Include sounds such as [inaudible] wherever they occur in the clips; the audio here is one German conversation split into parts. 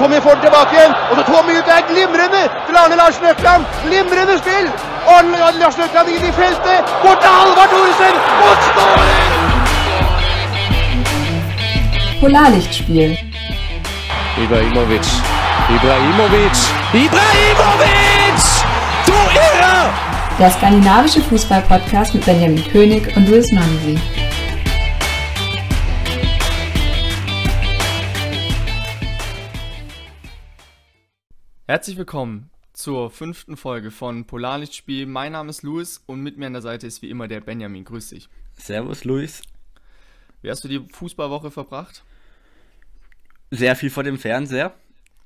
Tommy får den tilbake igjen. Og så Tommy ut der, glimrende til Arne Larsen Økland. Glimrende spill. Arne Larsen Økland inn i feltet. Bort til Halvard Thoresen. Og skåring! Polarlichtspiel. Ibrahimovic. Ibrahimovic. Ibrahimovic! Du Irre! Der skandinavische Fußball-Podcast mit Benjamin König und Luis Mansi. Herzlich willkommen zur fünften Folge von Polarlichtspiel. Mein Name ist Luis und mit mir an der Seite ist wie immer der Benjamin. Grüß dich. Servus, Luis. Wie hast du die Fußballwoche verbracht? Sehr viel vor dem Fernseher.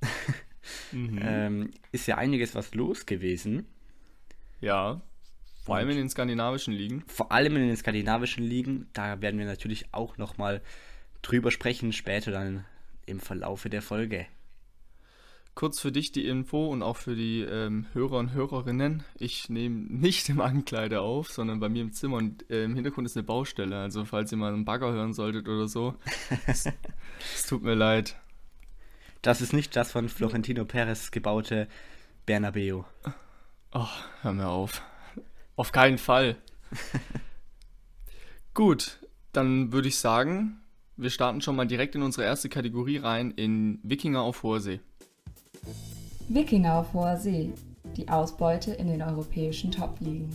[laughs] ähm, ist ja einiges was los gewesen. Ja, vor allem in den skandinavischen Ligen. Vor allem in den skandinavischen Ligen. Da werden wir natürlich auch nochmal drüber sprechen, später dann im Verlaufe der Folge. Kurz für dich die Info und auch für die ähm, Hörer und Hörerinnen. Ich nehme nicht im Ankleide auf, sondern bei mir im Zimmer und äh, im Hintergrund ist eine Baustelle. Also falls ihr mal einen Bagger hören solltet oder so, es, [laughs] es tut mir leid. Das ist nicht das von Florentino Perez gebaute Bernabeu. Oh, hör mir auf. Auf keinen Fall. [laughs] Gut, dann würde ich sagen, wir starten schon mal direkt in unsere erste Kategorie rein, in Wikinger auf hoher See. Wikinger auf hoher See. Die Ausbeute in den europäischen Top-Ligen.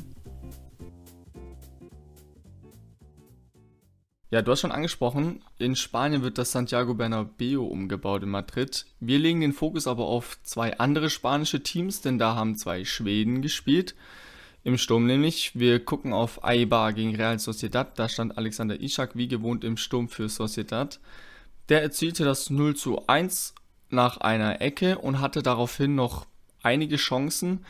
Ja, du hast schon angesprochen, in Spanien wird das Santiago Bernabeu umgebaut in Madrid. Wir legen den Fokus aber auf zwei andere spanische Teams, denn da haben zwei Schweden gespielt. Im Sturm nämlich. Wir gucken auf Eibar gegen Real Sociedad. Da stand Alexander Ishak wie gewohnt im Sturm für Sociedad. Der erzielte das 0 zu 1 nach einer Ecke und hatte daraufhin noch einige Chancen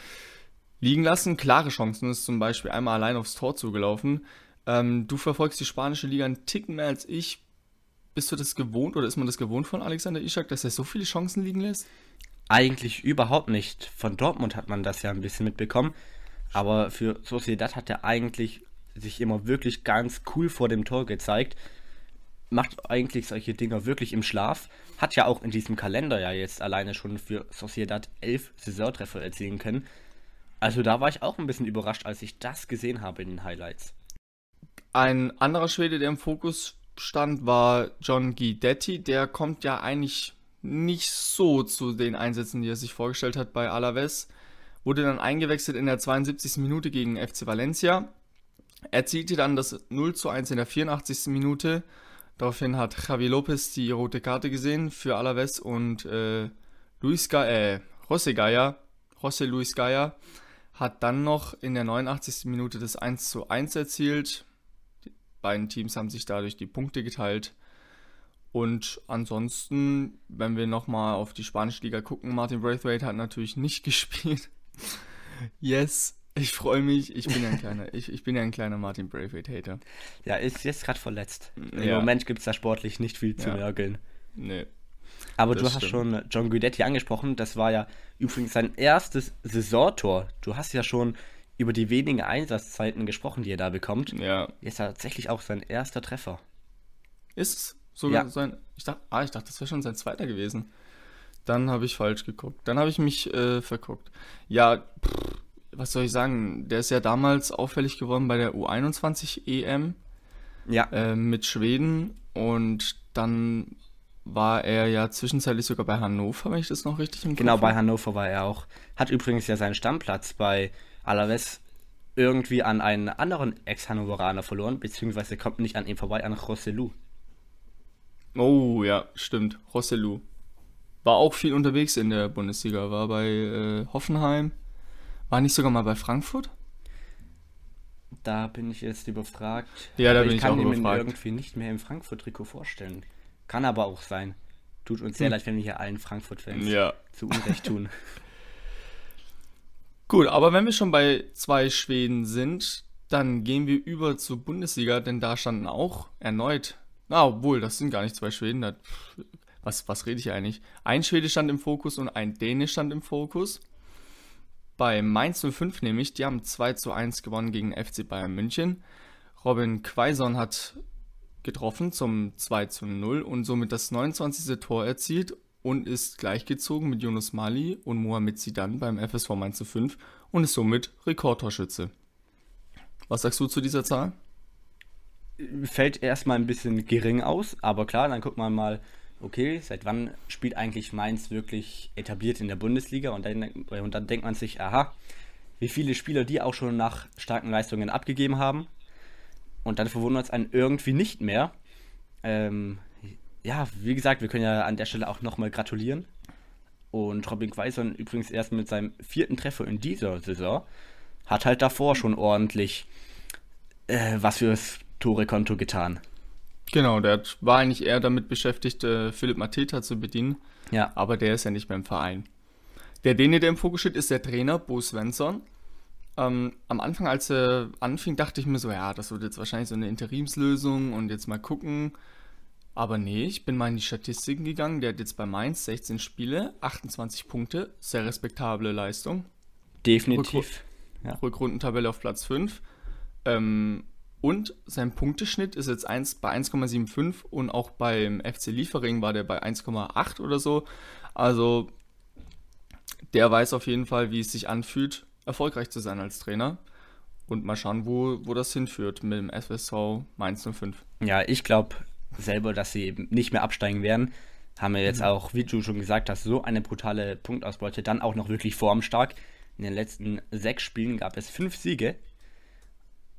liegen lassen. Klare Chancen ist zum Beispiel einmal allein aufs Tor zugelaufen. Ähm, du verfolgst die spanische Liga einen Ticken mehr als ich. Bist du das gewohnt oder ist man das gewohnt von Alexander Ishak, dass er so viele Chancen liegen lässt? Eigentlich überhaupt nicht. Von Dortmund hat man das ja ein bisschen mitbekommen. Aber für Sociedad hat er eigentlich sich immer wirklich ganz cool vor dem Tor gezeigt. Macht eigentlich solche Dinger wirklich im Schlaf. Hat ja auch in diesem Kalender ja jetzt alleine schon für Sociedad elf Saisontreffer erzielen können. Also da war ich auch ein bisschen überrascht, als ich das gesehen habe in den Highlights. Ein anderer Schwede, der im Fokus stand, war John Guidetti. Der kommt ja eigentlich nicht so zu den Einsätzen, die er sich vorgestellt hat bei Alaves. Wurde dann eingewechselt in der 72. Minute gegen FC Valencia. Erzielte dann das 0 zu 1 in der 84. Minute. Daraufhin hat Javi Lopez die rote Karte gesehen für Alaves und äh, Luis Ga äh, José Gaya, José Luis Gaya hat dann noch in der 89. Minute das 1 zu 1 erzielt beiden Teams haben sich dadurch die Punkte geteilt. Und ansonsten, wenn wir nochmal auf die spanische Liga gucken, Martin Braithwaite hat natürlich nicht [laughs] gespielt. yes, ich freue mich. Ich bin ja ein kleiner, ich, ich bin ja ein kleiner Martin Braithwaite-Hater. Ja, ist jetzt gerade verletzt. Im Ja. Moment gibt es da sportlich nicht viel zu Ja. Nee. Aber Das du hast stimmt. schon John Guidetti angesprochen. Das war ja übrigens sein erstes Saisontor. Du hast ja schon über die wenigen Einsatzzeiten gesprochen, die er da bekommt. Ja. Jetzt tatsächlich auch sein erster Treffer. Ist es sogar Ja. sein. Ich dachte, ah, ich dachte, das wäre schon sein zweiter gewesen. Dann habe ich falsch geguckt. Dann habe ich mich äh, verguckt. Ja, pff, was soll ich sagen? Der ist ja damals auffällig geworden bei der U21 EM. Ja, äh, mit Schweden und dann war er ja zwischenzeitlich sogar bei Hannover, wenn ich das noch richtig im genau, Kopf bei habe. Hannover war er auch. Hat übrigens ja seinen Stammplatz bei Alaves irgendwie an einen anderen Ex-Hannoveraner verloren, beziehungsweise kommt nicht an ihm vorbei, an Rossellou. Oh ja, stimmt. Rossellou. War auch viel unterwegs in der Bundesliga, war bei äh, Hoffenheim. War nicht sogar mal bei Frankfurt? Da bin ich jetzt überfragt. Ja, da Aber bin ich kann auch ihn mir überfragt. irgendwie nicht mehr im Frankfurt-Trikot vorstellen. Kann aber auch sein. Tut uns sehr leid, wenn wir hier allen Frankfurt-Fans Hm. Ja. zu Unrecht tun. [laughs] Gut, aber wenn wir schon bei zwei Schweden sind, dann gehen wir über zur Bundesliga, denn da standen auch erneut, na, obwohl, das sind gar nicht zwei Schweden, da, was, was rede ich eigentlich? Ein Schwede stand im Fokus und ein Däne stand im Fokus. Bei Mainz 05 nämlich, die haben 2 zu 1 gewonnen gegen FC Bayern München. Robin Quaison hat getroffen zum 2 zu 0 und somit das 29. Tor erzielt und ist gleichgezogen mit Yunus Mali und Mohamed Zidane beim FSV Mainz 05 und ist somit Rekordtorschütze. Was sagst du zu dieser Zahl? Fällt erstmal ein bisschen gering aus, aber klar, dann guckt man mal, okay, seit wann spielt eigentlich Mainz wirklich etabliert in der Bundesliga? Und dann, und dann denkt man sich, aha, wie viele Spieler die auch schon nach starken Leistungen abgegeben haben. Und dann verwundert es einen irgendwie nicht mehr. Ähm, ja, wie gesagt, wir können ja an der Stelle auch nochmal gratulieren. Und Robin Quaison übrigens erst mit seinem vierten Treffer in dieser Saison hat halt davor schon ordentlich äh, was fürs Tore-Konto getan. Genau, der war eigentlich eher damit beschäftigt, äh, Philipp Mateta zu bedienen. Ja. Aber der ist ja nicht mehr im Verein. Der, den der im Fokus steht, ist der Trainer Bo Svensson. Ähm, am Anfang, als er anfing, dachte ich mir so, ja, das wird jetzt wahrscheinlich so eine Interimslösung und jetzt mal gucken. Aber nee, ich bin mal in die Statistiken gegangen. Der hat jetzt bei Mainz 16 Spiele, 28 Punkte, sehr respektable Leistung. Definitiv. Ja. Rückrundentabelle auf Platz 5. Ähm, und sein Punkteschnitt ist jetzt 1, bei 1,75 und auch beim FC Liefering war der bei 1,8 oder so. Also der weiß auf jeden Fall, wie es sich anfühlt, erfolgreich zu sein als Trainer. Und mal schauen, wo, wo das hinführt mit dem FSV Mainz 05. Ja, ich glaube selber, dass sie eben nicht mehr absteigen werden. Haben wir jetzt mhm. auch, wie du schon gesagt hast, so eine brutale Punktausbeute. Dann auch noch wirklich formstark. In den letzten sechs Spielen gab es fünf Siege.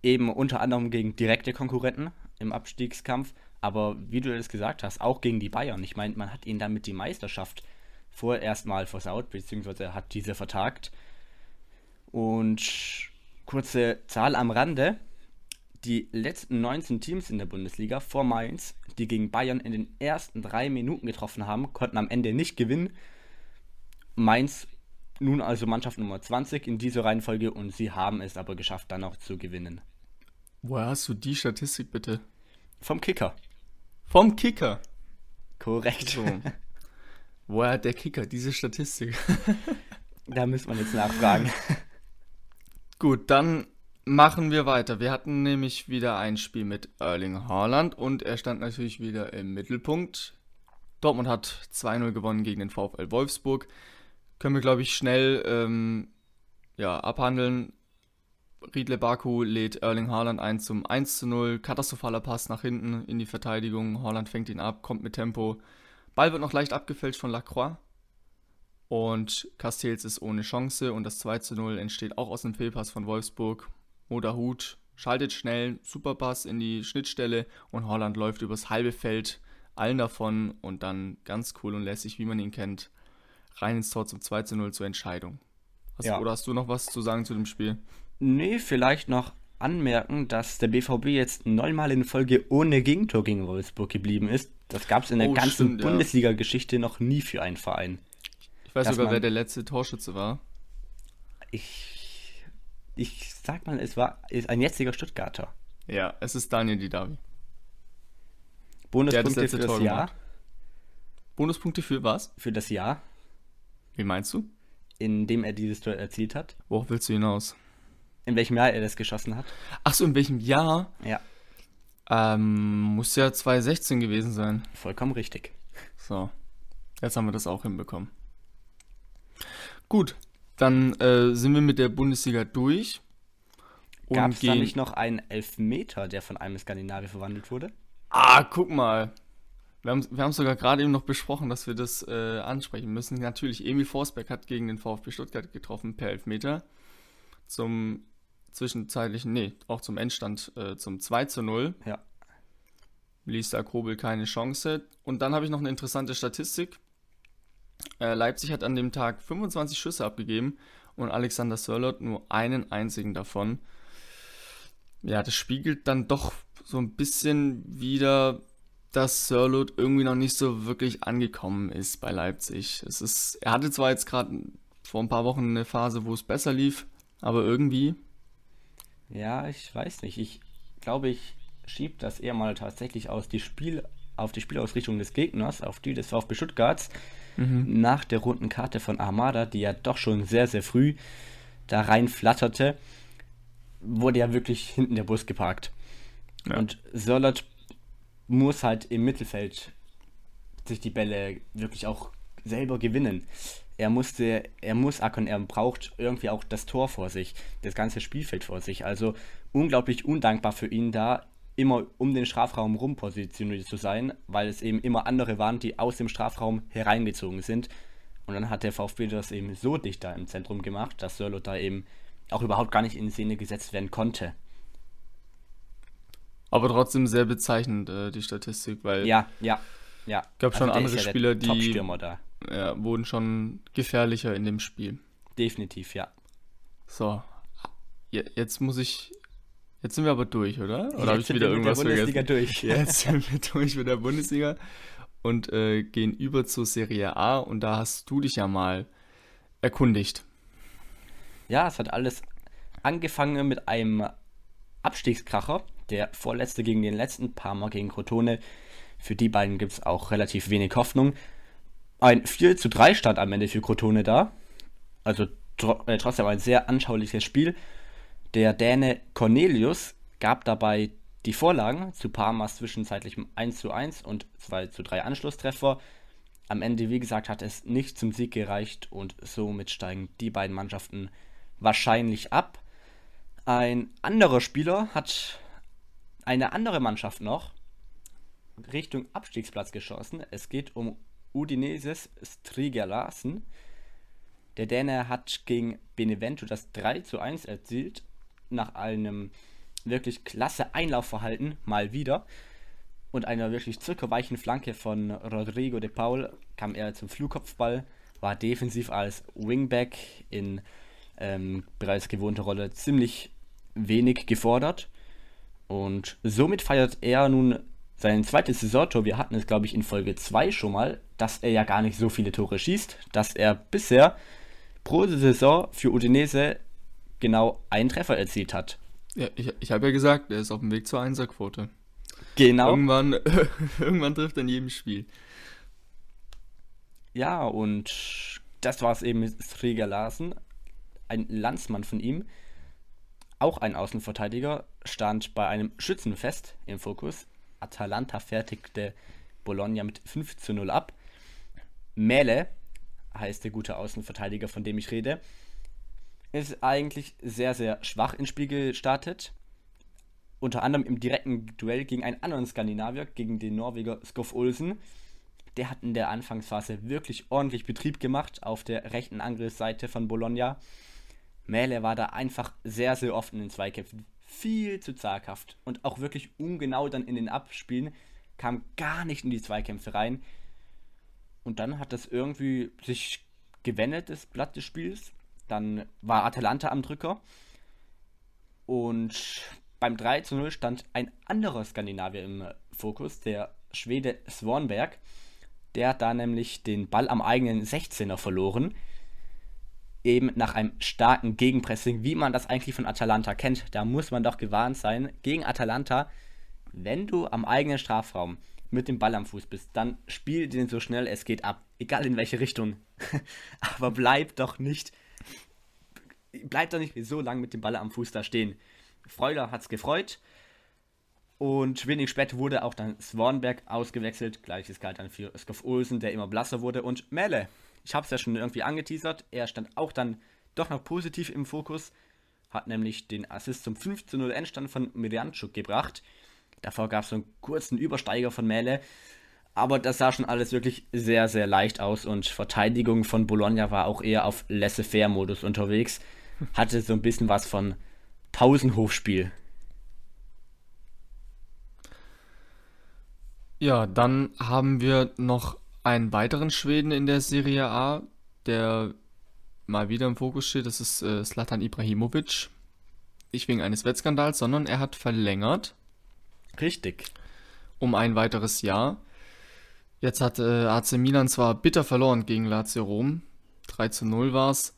Eben unter anderem gegen direkte Konkurrenten im Abstiegskampf. Aber wie du das gesagt hast, auch gegen die Bayern. Ich meine, man hat ihnen damit die Meisterschaft vorerst mal versaut, beziehungsweise hat diese vertagt. Und kurze Zahl am Rande. Die letzten 19 Teams in der Bundesliga vor Mainz, die gegen Bayern in den ersten drei Minuten getroffen haben, konnten am Ende nicht gewinnen. Mainz nun also Mannschaft Nummer 20 in dieser Reihenfolge und sie haben es aber geschafft, dann auch zu gewinnen. Woher hast du die Statistik bitte? Vom Kicker. Vom Kicker? Korrekt. So. Woher hat der Kicker diese Statistik? [laughs] da müssen wir jetzt nachfragen. [laughs] Gut, dann machen wir weiter. Wir hatten nämlich wieder ein Spiel mit Erling Haaland und er stand natürlich wieder im Mittelpunkt. Dortmund hat 2-0 gewonnen gegen den VfL Wolfsburg können wir, glaube ich, schnell ähm, ja, abhandeln. Riedle Baku lädt Erling Haaland ein zum 1 zu 0. Katastrophaler Pass nach hinten in die Verteidigung. Haaland fängt ihn ab, kommt mit Tempo. Ball wird noch leicht abgefälscht von Lacroix. Und Castells ist ohne Chance. Und das 2 zu 0 entsteht auch aus dem Fehlpass von Wolfsburg. Oder Hut schaltet schnell, super Pass in die Schnittstelle. Und Haaland läuft übers halbe Feld allen davon. Und dann ganz cool und lässig, wie man ihn kennt, rein ins Tor zum 2 zu 0 zur Entscheidung. Hast, ja. Oder hast du noch was zu sagen zu dem Spiel? Nee, vielleicht noch anmerken, dass der BVB jetzt neunmal in Folge ohne Gegentor gegen Wolfsburg geblieben ist. Das gab es in der oh, ganzen Bundesliga-Geschichte noch nie für einen Verein. Ich weiß sogar, wer der letzte Torschütze war. Ich, ich sag mal, es war ein jetziger Stuttgarter. Ja, es ist Daniel Didavi. Bonuspunkte für das Jahr. Gemacht. Bonuspunkte für was? Für das Jahr. Wie meinst du? In dem er dieses Tor erzielt hat. Worauf willst du hinaus? In welchem Jahr er das geschossen hat? Ach so, in welchem Jahr? Ja. Ähm, muss ja 2016 gewesen sein. Vollkommen richtig. So, jetzt haben wir das auch hinbekommen. Gut, dann äh, sind wir mit der Bundesliga durch. Gab es da nicht noch einen Elfmeter, der von einem Skandinavier verwandelt wurde? Ah, guck mal. Wir haben, wir haben sogar gerade eben noch besprochen, dass wir das äh, ansprechen müssen. Natürlich, Emil Forsberg hat gegen den VfB Stuttgart getroffen per Elfmeter. Zum zwischenzeitlichen, nee, auch zum Endstand äh, zum 2 zu 0. Ja. Ließ da Kobel keine Chance. Und dann habe ich noch eine interessante Statistik. Äh, Leipzig hat an dem Tag 25 Schüsse abgegeben und Alexander Sörlot nur einen einzigen davon. Ja, das spiegelt dann doch so ein bisschen wieder dass Sirlot irgendwie noch nicht so wirklich angekommen ist bei Leipzig. Es ist, er hatte zwar jetzt gerade vor ein paar Wochen eine Phase, wo es besser lief, aber irgendwie. Ja, ich weiß nicht. Ich glaube, ich schiebe das eher mal tatsächlich aus die Spiel, auf die Spielausrichtung des Gegners, auf die des VfB Stuttgarts, mhm. nach der roten Karte von Armada, die ja doch schon sehr, sehr früh da rein flatterte, wurde ja wirklich hinten der Bus geparkt. Ja. Und Sörlot muss halt im Mittelfeld sich die Bälle wirklich auch selber gewinnen. Er musste, er muss ackern, er braucht irgendwie auch das Tor vor sich, das ganze Spielfeld vor sich. Also unglaublich undankbar für ihn da, immer um den Strafraum rum positioniert zu sein, weil es eben immer andere waren, die aus dem Strafraum hereingezogen sind. Und dann hat der VfB das eben so dicht da im Zentrum gemacht, dass Sörlot da eben auch überhaupt gar nicht in Szene gesetzt werden konnte. Aber trotzdem sehr bezeichnend, äh, die Statistik, weil Ja, ja, ja. gab schon der andere ja Spieler, die ja, wurden schon gefährlicher in dem Spiel. Definitiv, ja. So, Je- jetzt muss ich. Jetzt sind wir aber durch, oder? Oder habe Jetzt ich sind wieder wir mit der irgendwas Bundesliga vergessen? durch. [laughs] Jetzt sind wir durch mit der Bundesliga und äh, gehen über zur Serie A und da hast du dich ja mal erkundigt. Ja, es hat alles angefangen mit einem Abstiegskracher. Der vorletzte gegen den letzten, Parma gegen Crotone. Für die beiden gibt es auch relativ wenig Hoffnung. Ein 4 zu 3 stand am Ende für Crotone da. Also tro äh, trotzdem ein sehr anschauliches Spiel. Der Däne Cornelius gab dabei die Vorlagen zu Parmas zwischenzeitlichem 1 zu 1 und 2 zu 3 Anschlusstreffer. Am Ende, wie gesagt, hat es nicht zum Sieg gereicht und somit steigen die beiden Mannschaften wahrscheinlich ab. Ein anderer Spieler hat eine andere Mannschaft noch Richtung Abstiegsplatz geschossen. Es geht um Udineses Striga Larsen. Der Däne hat gegen Benevento das 3 zu 1 erzielt. Nach einem wirklich klasse Einlaufverhalten mal wieder. Und einer wirklich zuckerweichen Flanke von Rodrigo de Paul kam er zum Flugkopfball, war defensiv als Wingback in ähm, bereits gewohnter Rolle ziemlich wenig gefordert. Und somit feiert er nun sein zweites Saisontor. Wir hatten es, glaube ich, in Folge 2 schon mal, dass er ja gar nicht so viele Tore schießt, dass er bisher pro Saison für Udinese genau einen Treffer erzielt hat. Ja, ich, ich habe ja gesagt, er ist auf dem Weg zur Einserquote. Genau. Irgendwann, [laughs] irgendwann trifft er in jedem Spiel. Ja, und das war es eben mit Striga Larsen. Ein Landsmann von ihm, auch ein Außenverteidiger, stand bei einem Schützenfest im Fokus. Atalanta fertigte Bologna mit 5 zu 0 ab. Mele heißt der gute Außenverteidiger, von dem ich rede, ist eigentlich sehr, sehr schwach ins Spiel gestartet. Unter anderem im direkten Duell gegen einen anderen Skandinavier, gegen den Norweger Skoff Olsen. Der hat in der Anfangsphase wirklich ordentlich Betrieb gemacht auf der rechten Angriffsseite von Bologna. Mähle war da einfach sehr, sehr oft in den Zweikämpfen. Viel zu zaghaft und auch wirklich ungenau dann in den Abspielen. Kam gar nicht in die Zweikämpfe rein. Und dann hat das irgendwie sich gewendet, das Blatt des Spiels. Dann war Atalanta am Drücker. Und beim 3 zu 0 stand ein anderer Skandinavier im Fokus, der Schwede Swanberg. Der hat da nämlich den Ball am eigenen 16er verloren. Eben nach einem starken Gegenpressing, wie man das eigentlich von Atalanta kennt. Da muss man doch gewarnt sein. Gegen Atalanta, wenn du am eigenen Strafraum mit dem Ball am Fuß bist, dann spiel den so schnell es geht ab. Egal in welche Richtung. [laughs] Aber bleib doch nicht. Bleib doch nicht so lange mit dem Ball am Fuß da stehen. Freuler hat's gefreut. Und wenig später wurde auch dann Swanberg ausgewechselt. Gleiches galt dann für Skoff Olsen, der immer blasser wurde. Und Melle, ich habe es ja schon irgendwie angeteasert, er stand auch dann doch noch positiv im Fokus. Hat nämlich den Assist zum 15-0 Endstand von Mirjanczuk gebracht. Davor gab es so einen kurzen Übersteiger von Melle. Aber das sah schon alles wirklich sehr, sehr leicht aus. Und Verteidigung von Bologna war auch eher auf Laissez-faire-Modus unterwegs. Hatte so ein bisschen was von Pausenhofspiel. Ja, dann haben wir noch einen weiteren Schweden in der Serie A, der mal wieder im Fokus steht. Das ist äh, Zlatan Ibrahimovic. Nicht wegen eines Wettskandals, sondern er hat verlängert Richtig. um ein weiteres Jahr. Jetzt hat äh, AC Milan zwar bitter verloren gegen Lazio Rom. 3 zu 0 war's.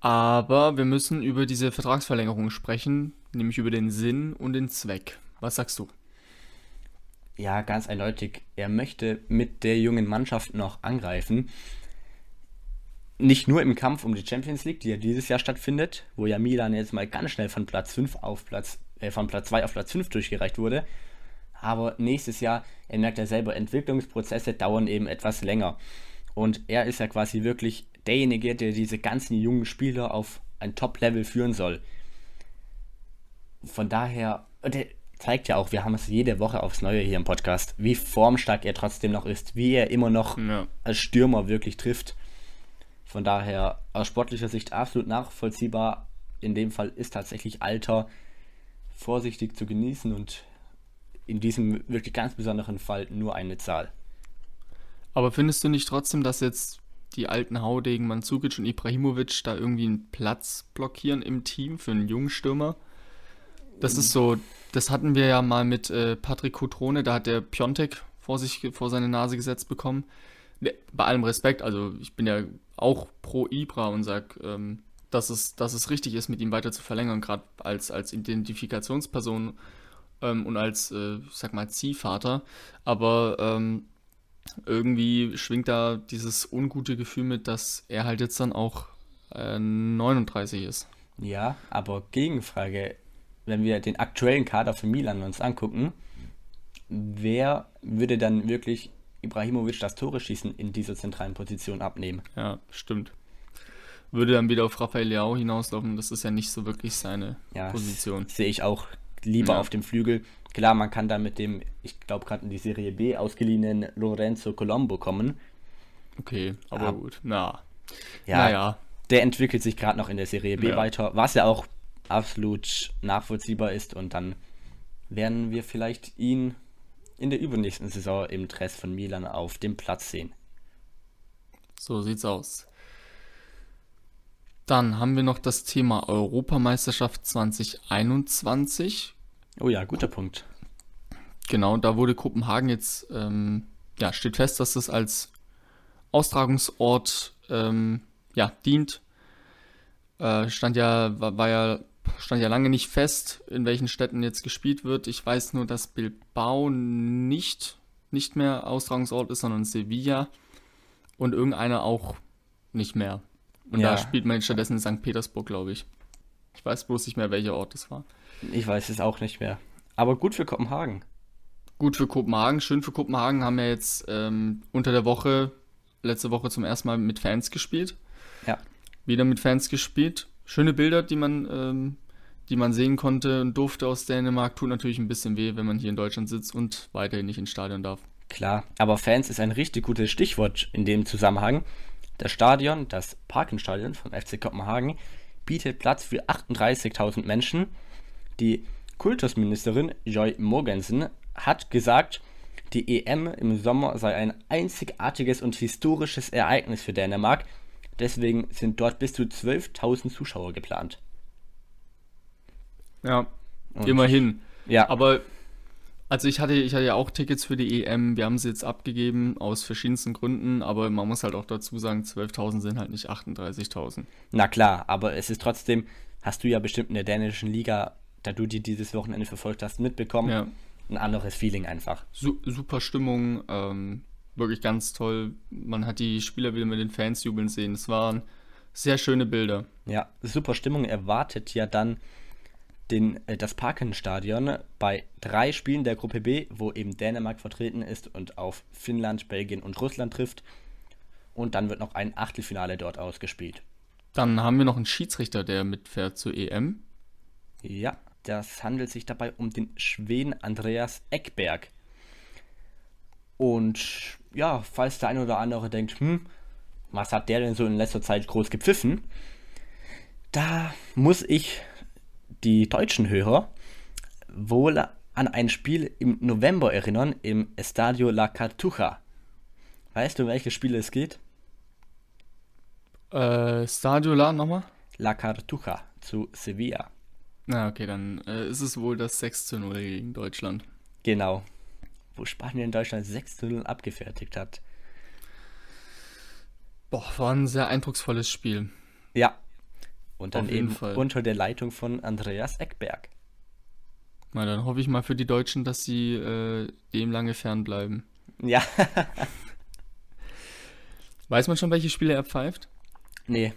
Aber wir müssen über diese Vertragsverlängerung sprechen, nämlich über den Sinn und den Zweck. Was sagst du? Ja, ganz eindeutig. Er möchte mit der jungen Mannschaft noch angreifen. Nicht nur im Kampf um die Champions League, die ja dieses Jahr stattfindet, wo ja Milan jetzt mal ganz schnell von Platz 5 auf Platz, äh, von Platz 2 auf Platz 5 durchgereicht wurde. Aber nächstes Jahr, er merkt ja selber, Entwicklungsprozesse dauern eben etwas länger. Und er ist ja quasi wirklich derjenige, der diese ganzen jungen Spieler auf ein Top-Level führen soll. Von daher, er zeigt ja auch, wir haben es jede Woche aufs Neue hier im Podcast, wie formstark er trotzdem noch ist, wie er immer noch Ja. als Stürmer wirklich trifft. Von daher aus sportlicher Sicht absolut nachvollziehbar. In dem Fall ist tatsächlich Alter vorsichtig zu genießen und in diesem wirklich ganz besonderen Fall nur eine Zahl. Aber findest du nicht trotzdem, dass jetzt die alten Haudegen Mandzukic und Ibrahimovic da irgendwie einen Platz blockieren im Team für einen jungen Stürmer? Das ist so, das hatten wir ja mal mit äh, Patrick Cotrone, da hat der Piontek vor sich, vor seine Nase gesetzt bekommen. Ne, Bei allem Respekt, also ich bin ja auch pro Ibra und sag, ähm, dass, es, dass es richtig ist, mit ihm weiter zu verlängern, gerade als, als Identifikationsperson ähm, und als, äh, sag mal, Ziehvater. Aber ähm, irgendwie schwingt da dieses ungute Gefühl mit, dass er halt jetzt dann auch äh, 39 ist. Ja, aber Gegenfrage, wenn wir den aktuellen Kader für Milan uns angucken, wer würde dann wirklich Ibrahimovic das Tore schießen in dieser zentralen Position abnehmen? Ja, stimmt. Würde dann wieder auf Rafael Leao hinauslaufen, das ist ja nicht so wirklich seine Ja, Position. Sehe ich auch lieber Ja. auf dem Flügel. Klar, man kann da mit dem, ich glaube gerade in die Serie B ausgeliehenen Lorenzo Colombo kommen. Okay, aber Ah. gut. Na, Ja, naja. der entwickelt sich gerade noch in der Serie B Ja. weiter, was ja auch absolut nachvollziehbar ist und dann werden wir vielleicht ihn in der übernächsten Saison im Dress von Milan auf dem Platz sehen. So sieht's aus. Dann haben wir noch das Thema Europameisterschaft 2021. Oh ja, guter Punkt. Genau, da wurde Kopenhagen jetzt, ähm, ja, steht fest, dass das als Austragungsort ähm, ja, dient. Äh, stand ja, war, war ja, stand ja lange nicht fest, in welchen Städten jetzt gespielt wird. Ich weiß nur, dass Bilbao nicht, nicht mehr Austragungsort ist, sondern Sevilla und irgendeiner auch nicht mehr. Und Ja. da spielt man stattdessen in St. Petersburg, glaube ich. Ich weiß bloß nicht mehr, welcher Ort das war. Ich weiß es auch nicht mehr. Aber gut für Kopenhagen. Gut für Kopenhagen, schön für Kopenhagen, haben ja jetzt ähm, unter der Woche, letzte Woche zum ersten Mal mit Fans gespielt. Ja. Wieder mit Fans gespielt. Schöne Bilder, die man, ähm, die man sehen konnte und durfte aus Dänemark. Tut natürlich ein bisschen weh, wenn man hier in Deutschland sitzt und weiterhin nicht ins Stadion darf. Klar, aber Fans ist ein richtig gutes Stichwort in dem Zusammenhang. Das Stadion, das Parkenstadion vom FC Kopenhagen, bietet Platz für 38.000 Menschen. Die Kultusministerin Joy Mogensen hat gesagt, die EM im Sommer sei ein einzigartiges und historisches Ereignis für Dänemark. Deswegen sind dort bis zu 12.000 Zuschauer geplant. Ja, Und- immerhin. Ja, Aber, also ich hatte, ich hatte ja auch Tickets für die EM. Wir haben sie jetzt abgegeben aus verschiedensten Gründen. Aber man muss halt auch dazu sagen, 12.000 sind halt nicht 38.000. Na klar, aber es ist trotzdem, hast du ja bestimmt in der dänischen Liga, da du die dieses Wochenende verfolgt hast, mitbekommen, Ja. ein anderes Feeling einfach. Su super Stimmung, ähm, wirklich ganz toll. Man hat die Spieler wieder mit den Fans jubeln sehen. Es waren sehr schöne Bilder. Ja, super Stimmung erwartet ja dann den, äh, das Parkenstadion bei drei Spielen der Gruppe B, wo eben Dänemark vertreten ist und auf Finnland, Belgien und Russland trifft. Und dann wird noch ein Achtelfinale dort ausgespielt. Dann haben wir noch einen Schiedsrichter, der mitfährt zur EM. Ja, das handelt sich dabei um den Schweden Andreas Eckberg. Und ja, falls der eine oder andere denkt, hm, was hat der denn so in letzter Zeit groß gepfiffen? Da muss ich die deutschen Hörer wohl an ein Spiel im November erinnern, im Estadio La Cartuja. Weißt du, um welches Spiel es geht? Äh, Stadiola nochmal? La Cartuja zu Sevilla. Na, okay, dann äh, ist es wohl das 6 zu 0 gegen Deutschland. Genau. Wo Spanien Deutschland 6 zu 0 abgefertigt hat. Boah, war ein sehr eindrucksvolles Spiel. Ja. Und dann eben Fall. unter der Leitung von Andreas Eckberg. Na, dann hoffe ich mal für die Deutschen, dass sie äh, dem lange fernbleiben. Ja. [laughs] Weiß man schon, welche Spiele er pfeift? nee.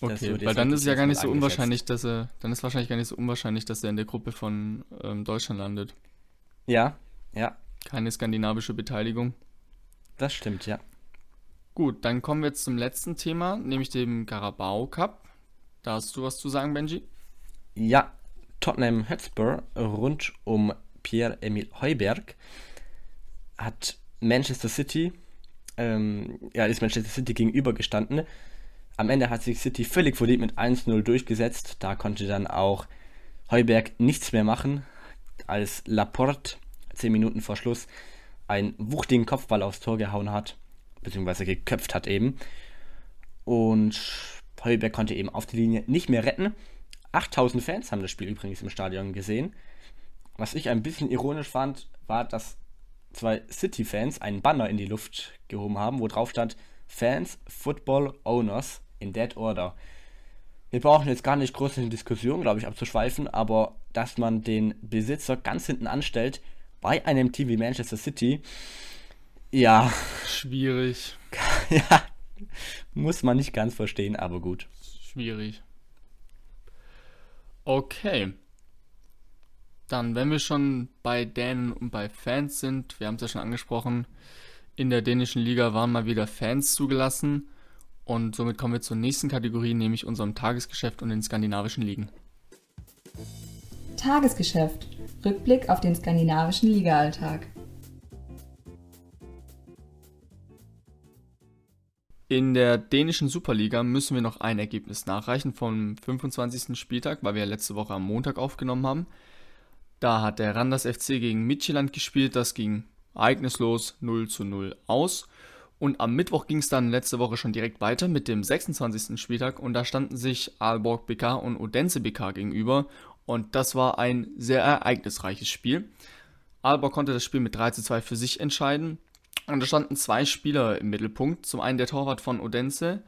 Okay, weil dann ist es ja gar nicht so unwahrscheinlich, dass er, dann ist wahrscheinlich gar nicht so unwahrscheinlich, dass er in der Gruppe von ähm, Deutschland landet. Ja. Ja. Keine skandinavische Beteiligung. Das stimmt, ja. Gut, dann kommen wir jetzt zum letzten Thema, nämlich dem Carabao Cup. Da hast du was zu sagen, Benji? Ja, Tottenham Hotspur rund um Pierre-Emil Heuberg hat Manchester City, ähm, ja, ist Manchester City gegenübergestanden. Am Ende hat sich City völlig verdient mit 1-0 durchgesetzt. Da konnte dann auch Heuberg nichts mehr machen, als Laporte 10 Minuten vor Schluss einen wuchtigen Kopfball aufs Tor gehauen hat, beziehungsweise geköpft hat eben. Und Heuberg konnte eben auf die Linie nicht mehr retten. 8000 Fans haben das Spiel übrigens im Stadion gesehen. Was ich ein bisschen ironisch fand, war, dass zwei City-Fans einen Banner in die Luft gehoben haben, wo drauf stand Fans, Football, Owners in that order. Wir brauchen jetzt gar nicht groß in Diskussion, glaube ich, abzuschweifen, aber dass man den Besitzer ganz hinten anstellt bei einem Team wie Manchester City, ja. Schwierig. [laughs] ja, muss man nicht ganz verstehen, aber gut. Schwierig. Okay. Dann, wenn wir schon bei Dänen und bei Fans sind, wir haben es ja schon angesprochen, in der dänischen Liga waren mal wieder Fans zugelassen. Und somit kommen wir zur nächsten Kategorie, nämlich unserem Tagesgeschäft und den skandinavischen Ligen. Tagesgeschäft. Rückblick auf den skandinavischen Ligaalltag. In der dänischen Superliga müssen wir noch ein Ergebnis nachreichen vom 25. Spieltag, weil wir letzte Woche am Montag aufgenommen haben. Da hat der Randers FC gegen Midtjylland gespielt, das ging ereignislos 0 zu 0 aus. Und am Mittwoch ging es dann letzte Woche schon direkt weiter mit dem 26. Spieltag und da standen sich Aalborg BK und Odense BK gegenüber und das war ein sehr ereignisreiches Spiel. Aalborg konnte das Spiel mit 3 zu 2 für sich entscheiden und da standen zwei Spieler im Mittelpunkt. Zum einen der Torwart von Odense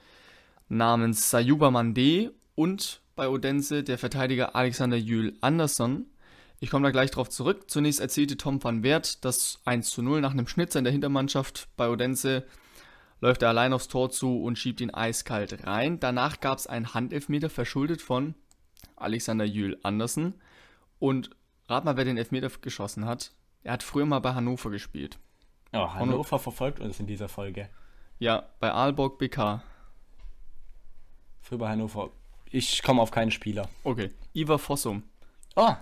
namens Sayuba Mande und bei Odense der Verteidiger Alexander Jül Andersson. Ich komme da gleich drauf zurück. Zunächst erzielte Tom van Wert das 1 zu 0 nach einem Schnitzer in der Hintermannschaft bei Odense läuft er allein aufs Tor zu und schiebt ihn eiskalt rein. Danach gab es einen Handelfmeter verschuldet von Alexander Jül Andersen. Und rat mal, wer den Elfmeter geschossen hat. Er hat früher mal bei Hannover gespielt. Oh, Hannover verfolgt uns in dieser Folge. Ja, bei Aalborg BK. Früher bei Hannover. Ich komme auf keinen Spieler. Okay. Ivar Fossum. Oh.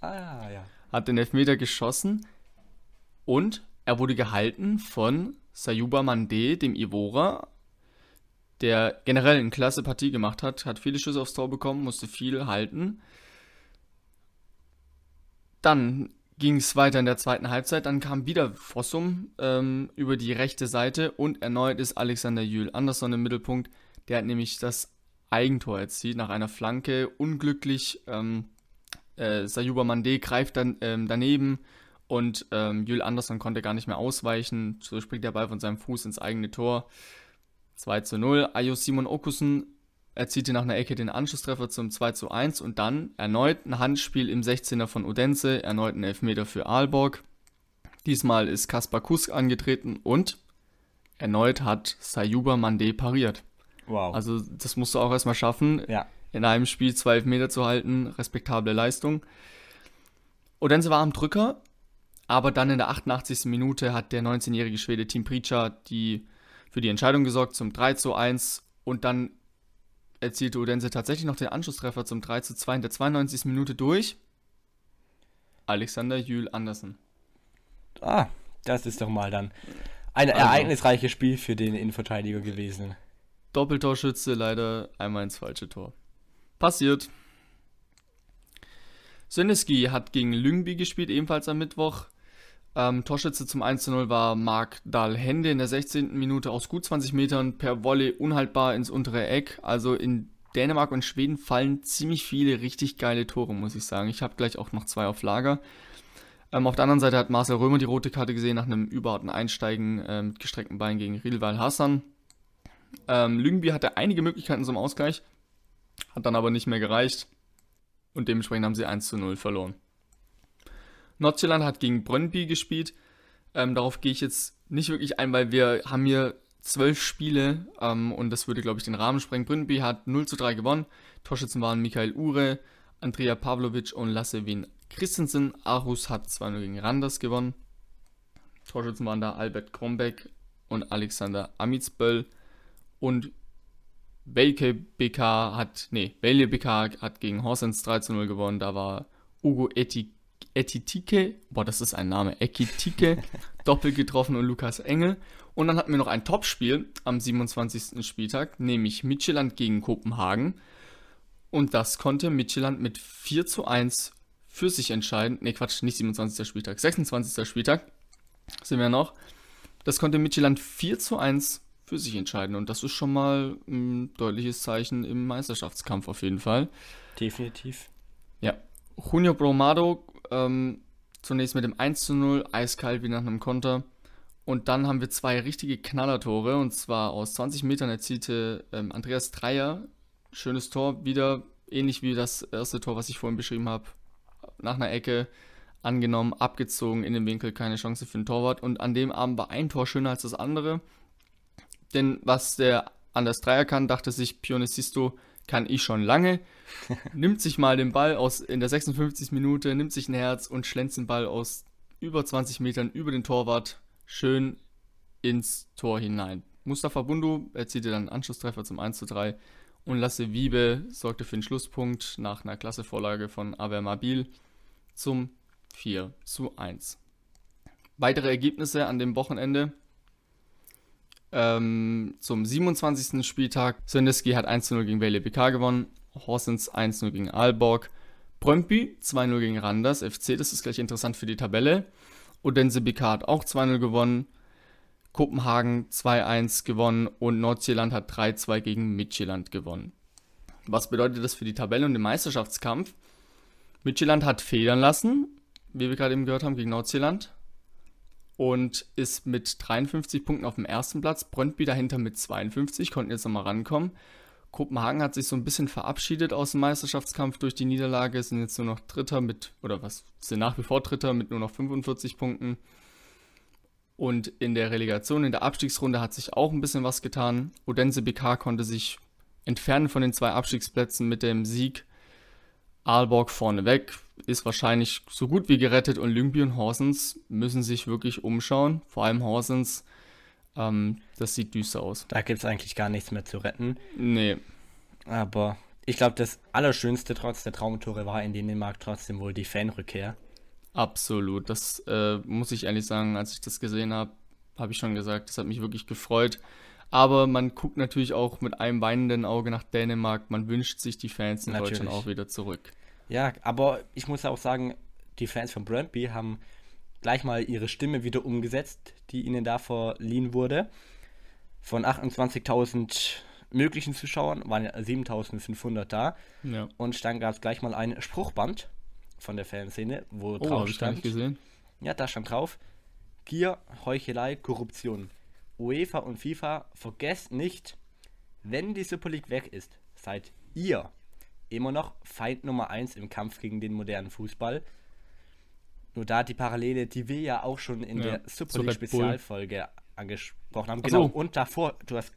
Ah, ja. Hat den Elfmeter geschossen und er wurde gehalten von Sayuba Mande, dem Ivora, der generell eine klasse Partie gemacht hat, hat viele Schüsse aufs Tor bekommen, musste viel halten. Dann ging es weiter in der zweiten Halbzeit, dann kam wieder Fossum ähm, über die rechte Seite und erneut ist Alexander Jül Andersson im Mittelpunkt. Der hat nämlich das Eigentor erzielt nach einer Flanke. Unglücklich, ähm, äh, Sayuba Mande greift dann ähm, daneben und ähm, Jül Andersson konnte gar nicht mehr ausweichen. So springt der Ball von seinem Fuß ins eigene Tor. 2 zu 0. Ayo Simon Okusen erzielte nach einer Ecke den Anschlusstreffer zum 2 zu 1 und dann erneut ein Handspiel im 16er von Odense, erneut ein Elfmeter für Aalborg. Diesmal ist Kaspar Kusk angetreten und erneut hat Sayuba Mande pariert. Wow. Also das musst du auch erstmal schaffen, ja. in einem Spiel zwei Elfmeter zu halten, respektable Leistung. Odense war am Drücker, aber dann in der 88. Minute hat der 19-jährige Schwede Team Prica die, für die Entscheidung gesorgt zum 3 zu 1 und dann erzielte Odense tatsächlich noch den Anschlusstreffer zum 3 zu 2 in der 92. Minute durch. Alexander Jül Andersen. Ah, das ist doch mal dann ein also, ereignisreiches Spiel für den Innenverteidiger gewesen. Doppeltorschütze leider einmal ins falsche Tor. Passiert. Sönneski hat gegen Lyngby gespielt, ebenfalls am Mittwoch. Ähm, Torschütze zum 1-0 war Mark Dahlhende in der 16. Minute aus gut 20 Metern per Volley unhaltbar ins untere Eck. Also in Dänemark und Schweden fallen ziemlich viele richtig geile Tore, muss ich sagen. Ich habe gleich auch noch zwei auf Lager. Ähm, auf der anderen Seite hat Marcel Römer die rote Karte gesehen nach einem überharten Einsteigen äh, mit gestreckten Beinen gegen Rilval Hassan. Ähm, Lüngby hatte einige Möglichkeiten zum Ausgleich, hat dann aber nicht mehr gereicht und dementsprechend haben sie 1 zu 0 verloren. Nordjylland hat gegen Brøndby gespielt. Ähm, darauf gehe ich jetzt nicht wirklich ein, weil wir haben hier zwölf Spiele ähm, und das würde, glaube ich, den Rahmen sprengen. Brøndby hat 0 zu 3 gewonnen. Torschützen waren Michael Ure, Andrea Pavlovic und Lasse Wien Christensen. Aarhus hat 2-0 gegen Randers gewonnen. Torschützen waren da Albert Krombeck und Alexander Amitsböll. Und Welke BK hat, nee, Welje BK hat gegen Horsens 3 zu 0 gewonnen. Da war Ugo Eti, Etitike, boah, das ist ein Name, Ekitike, [laughs] doppelt getroffen und Lukas Engel. Und dann hatten wir noch ein Topspiel am 27. Spieltag, nämlich Midtjylland gegen Kopenhagen. Und das konnte Midtjylland mit 4 zu 1 für sich entscheiden. Ne, Quatsch, nicht 27. Spieltag, 26. Spieltag sind wir noch. Das konnte Midtjylland 4 zu 1 für sich entscheiden. Und das ist schon mal ein deutliches Zeichen im Meisterschaftskampf auf jeden Fall. Definitiv. Ja. Junio Bromado ähm, zunächst mit dem 1 zu 0, eiskalt wie nach einem Konter. Und dann haben wir zwei richtige Knallertore. Und zwar aus 20 Metern erzielte ähm, Andreas Dreier. Schönes Tor, wieder ähnlich wie das erste Tor, was ich vorhin beschrieben habe. Nach einer Ecke angenommen, abgezogen in den Winkel, keine Chance für den Torwart. Und an dem Abend war ein Tor schöner als das andere. Denn was der Anders Dreier kann, dachte sich Pionicisto, kann ich schon lange. [laughs] nimmt sich mal den Ball aus in der 56. Minute, nimmt sich ein Herz und schlänzt den Ball aus über 20 Metern über den Torwart schön ins Tor hinein. Mustafa Bundu erzielte dann einen Anschlusstreffer zum 1 zu 3 und Lasse Wiebe sorgte für den Schlusspunkt nach einer Klassevorlage von Aver Mabil zum 4 zu 1. Weitere Ergebnisse an dem Wochenende. Ähm, zum 27. Spieltag. Söndeski hat 1 0 gegen Vele BK gewonnen. Horsens 1 0 gegen Aalborg. Brøndby 2 0 gegen Randers FC. Das ist gleich interessant für die Tabelle. Odense BK hat auch 2 0 gewonnen. Kopenhagen 2-1 gewonnen und Nordjylland hat 3-2 gegen Midtjylland gewonnen. Was bedeutet das für die Tabelle und den Meisterschaftskampf? Midtjylland hat federn lassen, wie wir gerade eben gehört haben, gegen Nordjylland und ist mit 53 Punkten auf dem ersten Platz. Brøndby dahinter mit 52, konnten jetzt nochmal rankommen. Kopenhagen hat sich so ein bisschen verabschiedet aus dem Meisterschaftskampf durch die Niederlage, sind jetzt nur noch Dritter mit, oder was, sind nach wie vor Dritter mit nur noch 45 Punkten. Und in der Relegation, in der Abstiegsrunde hat sich auch ein bisschen was getan. Odense BK konnte sich entfernen von den zwei Abstiegsplätzen mit dem Sieg. Aalborg vorneweg ist wahrscheinlich so gut wie gerettet und Lyngby und Horsens müssen sich wirklich umschauen. Vor allem Horsens, ähm, das sieht düster aus. Da gibt es eigentlich gar nichts mehr zu retten. Nee. Aber ich glaube, das Allerschönste trotz der Traumtore war in Dänemark trotzdem wohl die Fanrückkehr. Absolut. Das äh, muss ich ehrlich sagen, als ich das gesehen habe, habe ich schon gesagt, das hat mich wirklich gefreut. Aber man guckt natürlich auch mit einem weinenden Auge nach Dänemark. Man wünscht sich die Fans in Natürlich. Deutschland auch wieder zurück. Ja, aber ich muss auch sagen, die Fans von Brøndby haben gleich mal ihre Stimme wieder umgesetzt, die ihnen da verliehen wurde. Von 28.000 möglichen Zuschauern waren ja 7.500 da. Ja. Und dann gab es gleich mal ein Spruchband von der Fanszene, wo Oh, drauf stand. Ja, da stand drauf: Gier, Heuchelei, Korruption. UEFA und FIFA, vergesst nicht, wenn die Super League weg ist, seid ihr immer noch Feind Nummer 1 im Kampf gegen den modernen Fußball. Nur da die Parallele, die wir ja auch schon in Ja, der Super League. Spezialfolge angesprochen haben. Genau, so. und davor, du hast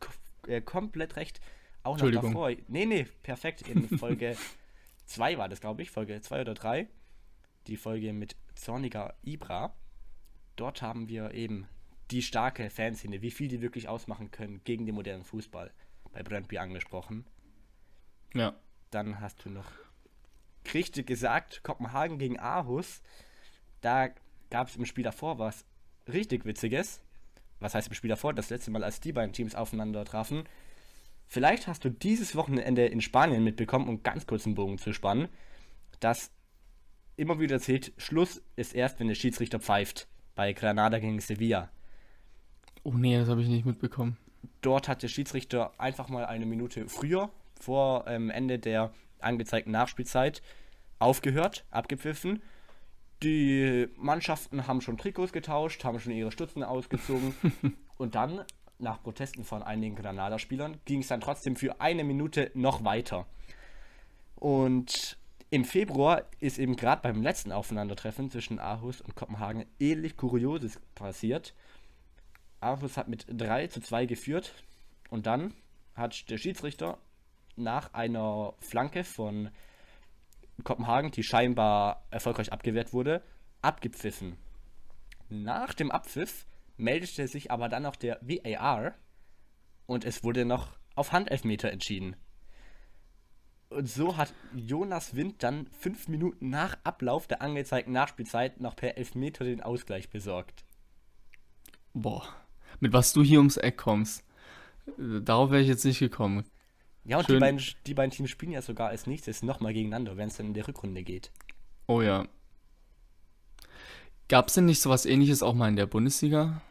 äh, komplett recht, auch noch davor. Nee, nee, perfekt. In Folge [laughs] 2 war das, glaube ich, Folge 2 oder 3. Die Folge mit Zorniger Ibra. Dort haben wir eben die starke Fanszene, wie viel die wirklich ausmachen können gegen den modernen Fußball bei Brøndby angesprochen. Ja. Dann hast du noch richtig gesagt, Kopenhagen gegen Aarhus. Da gab es im Spiel davor was richtig Witziges. Was heißt im Spiel davor? Das letzte Mal, als die beiden Teams aufeinander trafen. Vielleicht hast du dieses Wochenende in Spanien mitbekommen, um ganz kurz einen Bogen zu spannen, dass immer wieder zählt, Schluss ist erst, wenn der Schiedsrichter pfeift. Bei Granada gegen Sevilla. Oh nee, das habe ich nicht mitbekommen. Dort hat der Schiedsrichter einfach mal eine Minute früher, vor ähm, Ende der angezeigten Nachspielzeit, aufgehört, abgepfiffen. Die Mannschaften haben schon Trikots getauscht, haben schon ihre Stutzen ausgezogen. [laughs] und dann, nach Protesten von einigen Granada-Spielern, ging es dann trotzdem für eine Minute noch weiter. Und im Februar ist eben gerade beim letzten Aufeinandertreffen zwischen Aarhus und Kopenhagen ähnlich Kurioses passiert. Aarhus hat mit 3 zu 2 geführt und dann hat der Schiedsrichter nach einer Flanke von Kopenhagen, die scheinbar erfolgreich abgewehrt wurde, abgepfiffen. Nach dem Abpfiff meldete sich aber dann noch der VAR und es wurde noch auf Handelfmeter entschieden. Und so hat Jonas Wind dann fünf Minuten nach Ablauf der angezeigten Nachspielzeit noch per Elfmeter den Ausgleich besorgt. Boah, mit was du hier ums Eck kommst. Äh, Darauf wäre ich jetzt nicht gekommen. Ja, und die beiden, die beiden Teams spielen ja sogar als nächstes nochmal gegeneinander, wenn es dann in der Rückrunde geht. Oh ja. Gab es denn nicht sowas ähnliches auch mal in der Bundesliga?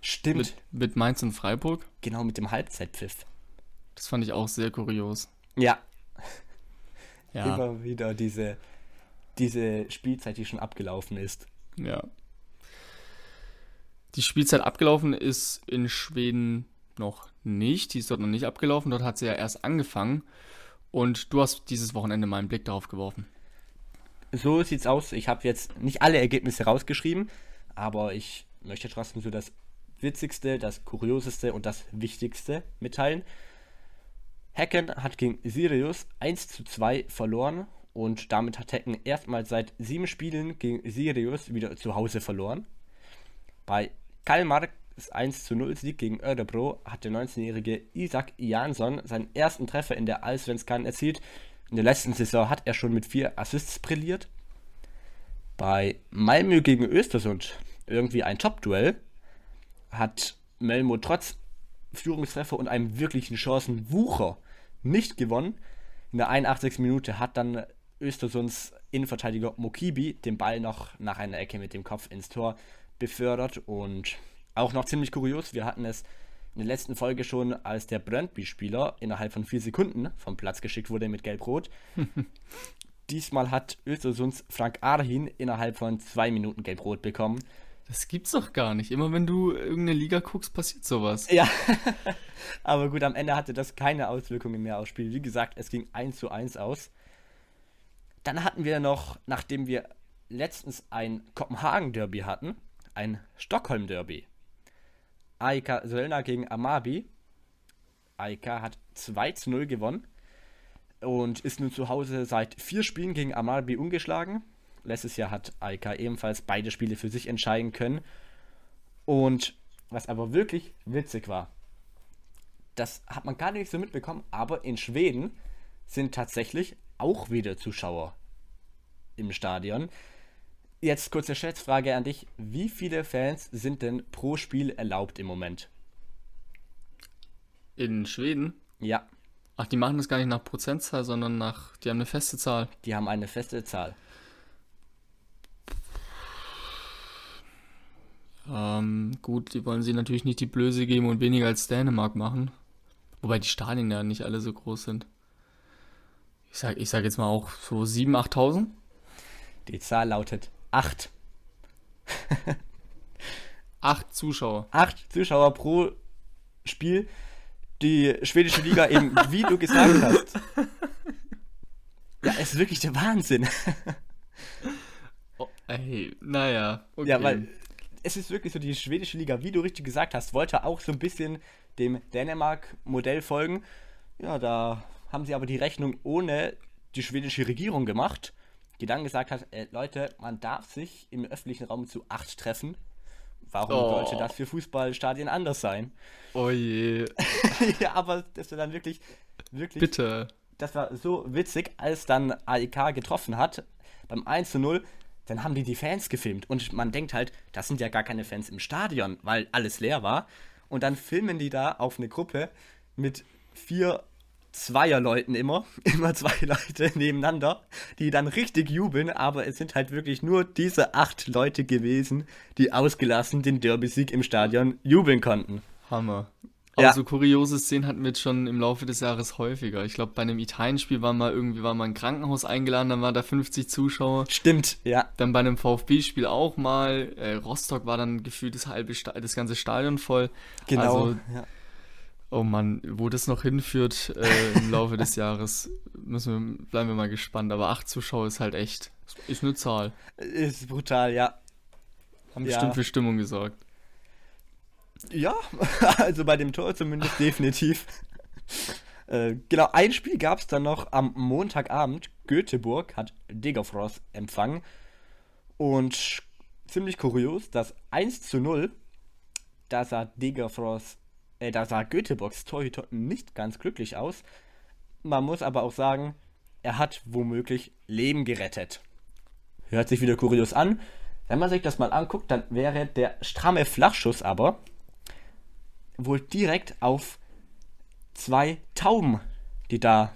Stimmt. Mit, mit Mainz und Freiburg? genau mit dem Halbzeitpfiff. Das fand ich auch sehr kurios. Ja, [laughs] Ja, immer wieder diese, diese Spielzeit, die schon abgelaufen ist. ja. Die Spielzeit abgelaufen ist in Schweden noch nicht. Die ist dort noch nicht abgelaufen. Dort hat sie ja erst angefangen. Und du hast dieses Wochenende mal einen Blick darauf geworfen. So sieht's aus. Ich habe jetzt nicht alle Ergebnisse rausgeschrieben, aber ich möchte trotzdem so das Witzigste, das Kurioseste und das Wichtigste mitteilen. Hecken hat gegen Sirius 1 zu 2 verloren und damit hat Hecken erstmals seit sieben Spielen gegen Sirius wieder zu Hause verloren. Bei Kalmar 1 zu 0 Sieg gegen Örebro hat der 19-jährige Isaac Jansson seinen ersten Treffer in der Allsvenskan erzielt. In der letzten Saison hat er schon mit vier Assists brilliert. Bei Malmö gegen Östersund irgendwie ein Top-Duell hat Malmö trotz Führungstreffer und einem wirklichen Chancenwucher nicht gewonnen. In der 81. Minute hat dann Östersunds Innenverteidiger Mokibi den Ball noch nach einer Ecke mit dem Kopf ins Tor befördert und auch noch ziemlich kurios, wir hatten es in der letzten Folge schon, als der Brøndby-Spieler innerhalb von vier Sekunden vom Platz geschickt wurde mit Gelb-Rot. [laughs] Diesmal hat Östersunds Frank Arhin innerhalb von zwei Minuten Gelb-Rot bekommen. Das gibt's doch gar nicht. Immer wenn du irgendeine Liga guckst, passiert sowas. Ja, [laughs] aber gut, am Ende hatte das keine Auswirkungen mehr aufs Spiel. Wie gesagt, es ging 1 zu 1 aus. Dann hatten wir noch, nachdem wir letztens ein Kopenhagen-Derby hatten, ein Stockholm-Derby. AIK Sölna gegen Amabi. AIK hat 2 zu 0 gewonnen und ist nun zu Hause seit vier Spielen gegen Amabi ungeschlagen. Letztes Jahr hat AIK ebenfalls beide Spiele für sich entscheiden können. Und was aber wirklich witzig war, das hat man gar nicht so mitbekommen, aber in Schweden sind tatsächlich auch wieder Zuschauer im Stadion. Jetzt kurze Schätzfrage an dich. Wie viele Fans sind denn pro Spiel erlaubt im Moment? In Schweden? Ja, Ach, die machen das gar nicht nach Prozentzahl, sondern nach, die haben eine feste Zahl. die haben eine feste Zahl. Ähm, gut, die wollen sie natürlich nicht die Blöße geben und weniger als Dänemark machen. Wobei die Stadien ja nicht alle so groß sind. Ich sag, ich sag jetzt mal auch so 7.000, 8.000. Die Zahl lautet 8. [laughs] Acht Zuschauer. 8 Zuschauer pro Spiel. Die schwedische Liga eben, wie du gesagt hast. Ja, es ist wirklich der Wahnsinn. [laughs] Oh, ey, naja. Okay. Ja, weil es ist wirklich so, die schwedische Liga, wie du richtig gesagt hast, wollte auch so ein bisschen dem Dänemark-Modell folgen. Ja, da haben sie aber die Rechnung ohne die schwedische Regierung gemacht, die dann gesagt hat, äh, Leute, man darf sich im öffentlichen Raum zu acht treffen. Warum Oh. sollte das für Fußballstadien anders sein? Oh je. [laughs] ja, aber das war dann wirklich, wirklich Bitte. das war so witzig, als dann AIK getroffen hat, beim 1 zu 0, dann haben die die Fans gefilmt. Und man denkt halt, das sind ja gar keine Fans im Stadion, weil alles leer war. Und dann filmen die da auf eine Gruppe mit vier Zweierleuten immer, [laughs] immer zwei Leute nebeneinander, die dann richtig jubeln, aber es sind halt wirklich nur diese acht Leute gewesen, die ausgelassen den Derby-Sieg im Stadion jubeln konnten. Hammer. Ja. Aber so kuriose Szenen hatten wir jetzt schon im Laufe des Jahres häufiger. Ich glaube, bei einem Italien-Spiel war mal irgendwie war mal ein Krankenhaus eingeladen, dann waren da 50 Zuschauer. Stimmt, ja. Dann bei einem VfB-Spiel auch mal. Äh, Rostock war dann gefühlt das halbe Sta das ganze Stadion voll. Genau. Also, ja. Oh Mann, wo das noch hinführt äh, im Laufe des Jahres, müssen wir, bleiben wir mal gespannt. Aber acht Zuschauer ist halt echt, ist eine Zahl. Ist brutal, ja. Haben Ja. bestimmt für Stimmung gesorgt. Ja, [laughs] also bei dem Tor zumindest definitiv. Äh, genau, ein Spiel gab es dann noch am Montagabend. Göteborg hat Degerfros empfangen. Und ziemlich kurios, das 1 zu 0 da sah Degerfors, äh, da sah Göteborgs Torhüter nicht ganz glücklich aus. Man muss aber auch sagen, er hat womöglich Leben gerettet. Hört sich wieder kurios an. Wenn man sich das mal anguckt, dann wäre der stramme Flachschuss aber wohl direkt auf zwei Tauben, die da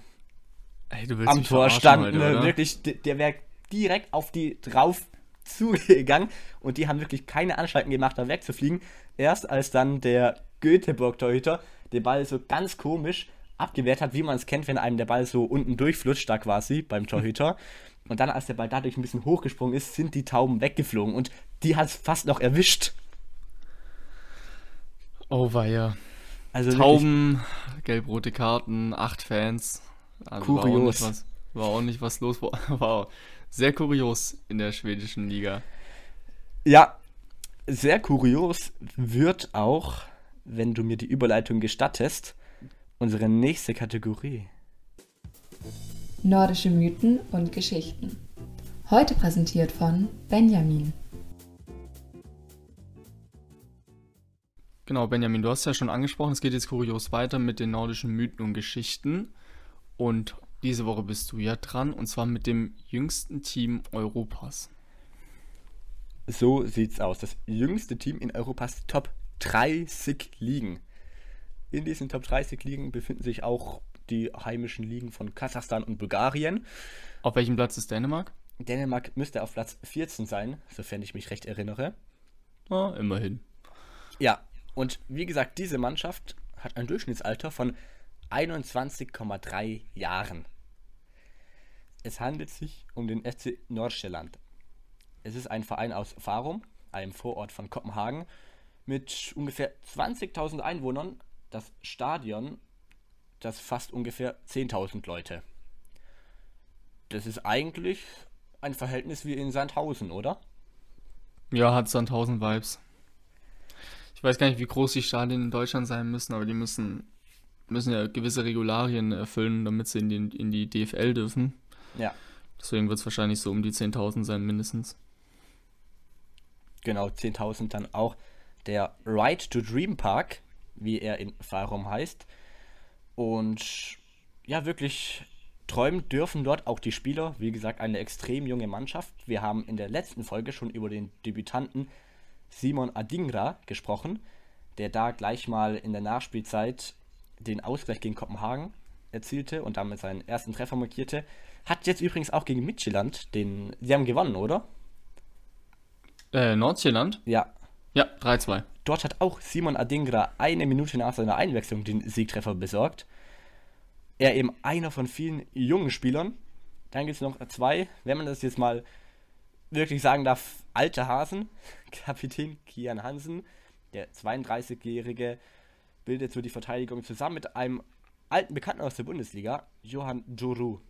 Ey, du willst am Tor standen. heute, wirklich, der wäre direkt auf die drauf [laughs] zugegangen und die haben wirklich keine Anstalten gemacht, da wegzufliegen. Erst als dann der Göteborg-Torhüter den Ball so ganz komisch abgewehrt hat, wie man es kennt, wenn einem der Ball so unten durchflutscht, da quasi beim Torhüter. [laughs] Und dann, als der Ball dadurch ein bisschen hochgesprungen ist, sind die Tauben weggeflogen und die hat es fast noch erwischt. Oh weia. Also Tauben, gelb-rote Karten, acht Fans. Also War auch, Kurios. was, war auch nicht was los. War [laughs] sehr kurios in der schwedischen Liga. Ja, sehr kurios wird auch, wenn du mir die Überleitung gestattest, unsere nächste Kategorie. Nordische Mythen und Geschichten. Heute präsentiert von Benjamin. Genau, Benjamin, du hast ja schon angesprochen, es geht jetzt kurios weiter mit den nordischen Mythen und Geschichten. Und diese Woche bist du ja dran, und zwar mit dem jüngsten Team Europas. So sieht's aus. Das jüngste Team in Europas Top 30 Ligen. In diesen Top 30 Ligen befinden sich auch die heimischen Ligen von Kasachstan und Bulgarien. Auf welchem Platz ist Dänemark? Dänemark müsste auf Platz 14 sein, sofern ich mich recht erinnere. Ah, immerhin. Ja, und wie gesagt, diese Mannschaft hat ein Durchschnittsalter von 21,3 Jahren. Es handelt sich um den FC Nordsjælland. Es ist ein Verein aus Farum, einem Vorort von Kopenhagen, mit ungefähr 20.000 Einwohnern. Das Stadion, das fasst ungefähr 10.000 Leute. Das ist eigentlich ein Verhältnis wie in Sandhausen, oder? Ja, hat Sandhausen Vibes. Ich weiß gar nicht, wie groß die Stadien in Deutschland sein müssen, aber die müssen, müssen ja gewisse Regularien erfüllen, damit sie in die, in die DFL dürfen. Ja. Deswegen wird es wahrscheinlich so um die 10.000 sein, mindestens. genau 10.000 dann auch der Right to Dream Park, wie er in Farum heißt. Und ja, wirklich träumen dürfen dort auch die Spieler. Wie gesagt, eine extrem junge Mannschaft. Wir haben in der letzten Folge schon über den Debütanten Simon Adingra gesprochen, der da gleich mal in der Nachspielzeit den Ausgleich gegen Kopenhagen erzielte und damit seinen ersten Treffer markierte. Hat jetzt übrigens auch gegen Midtjylland den. Sie haben gewonnen, oder? Äh, Nordsjælland? Ja, Ja, 3-2. Dort hat auch Simon Adingra eine Minute nach seiner Einwechslung den Siegtreffer besorgt. Er eben einer von vielen jungen Spielern. Dann gibt es noch zwei, wenn man das jetzt mal wirklich sagen darf, alte Hasen. [laughs] Kapitän Kian Hansen, der 32-Jährige, bildet so die Verteidigung zusammen mit einem alten Bekannten aus der Bundesliga, Johann Juru.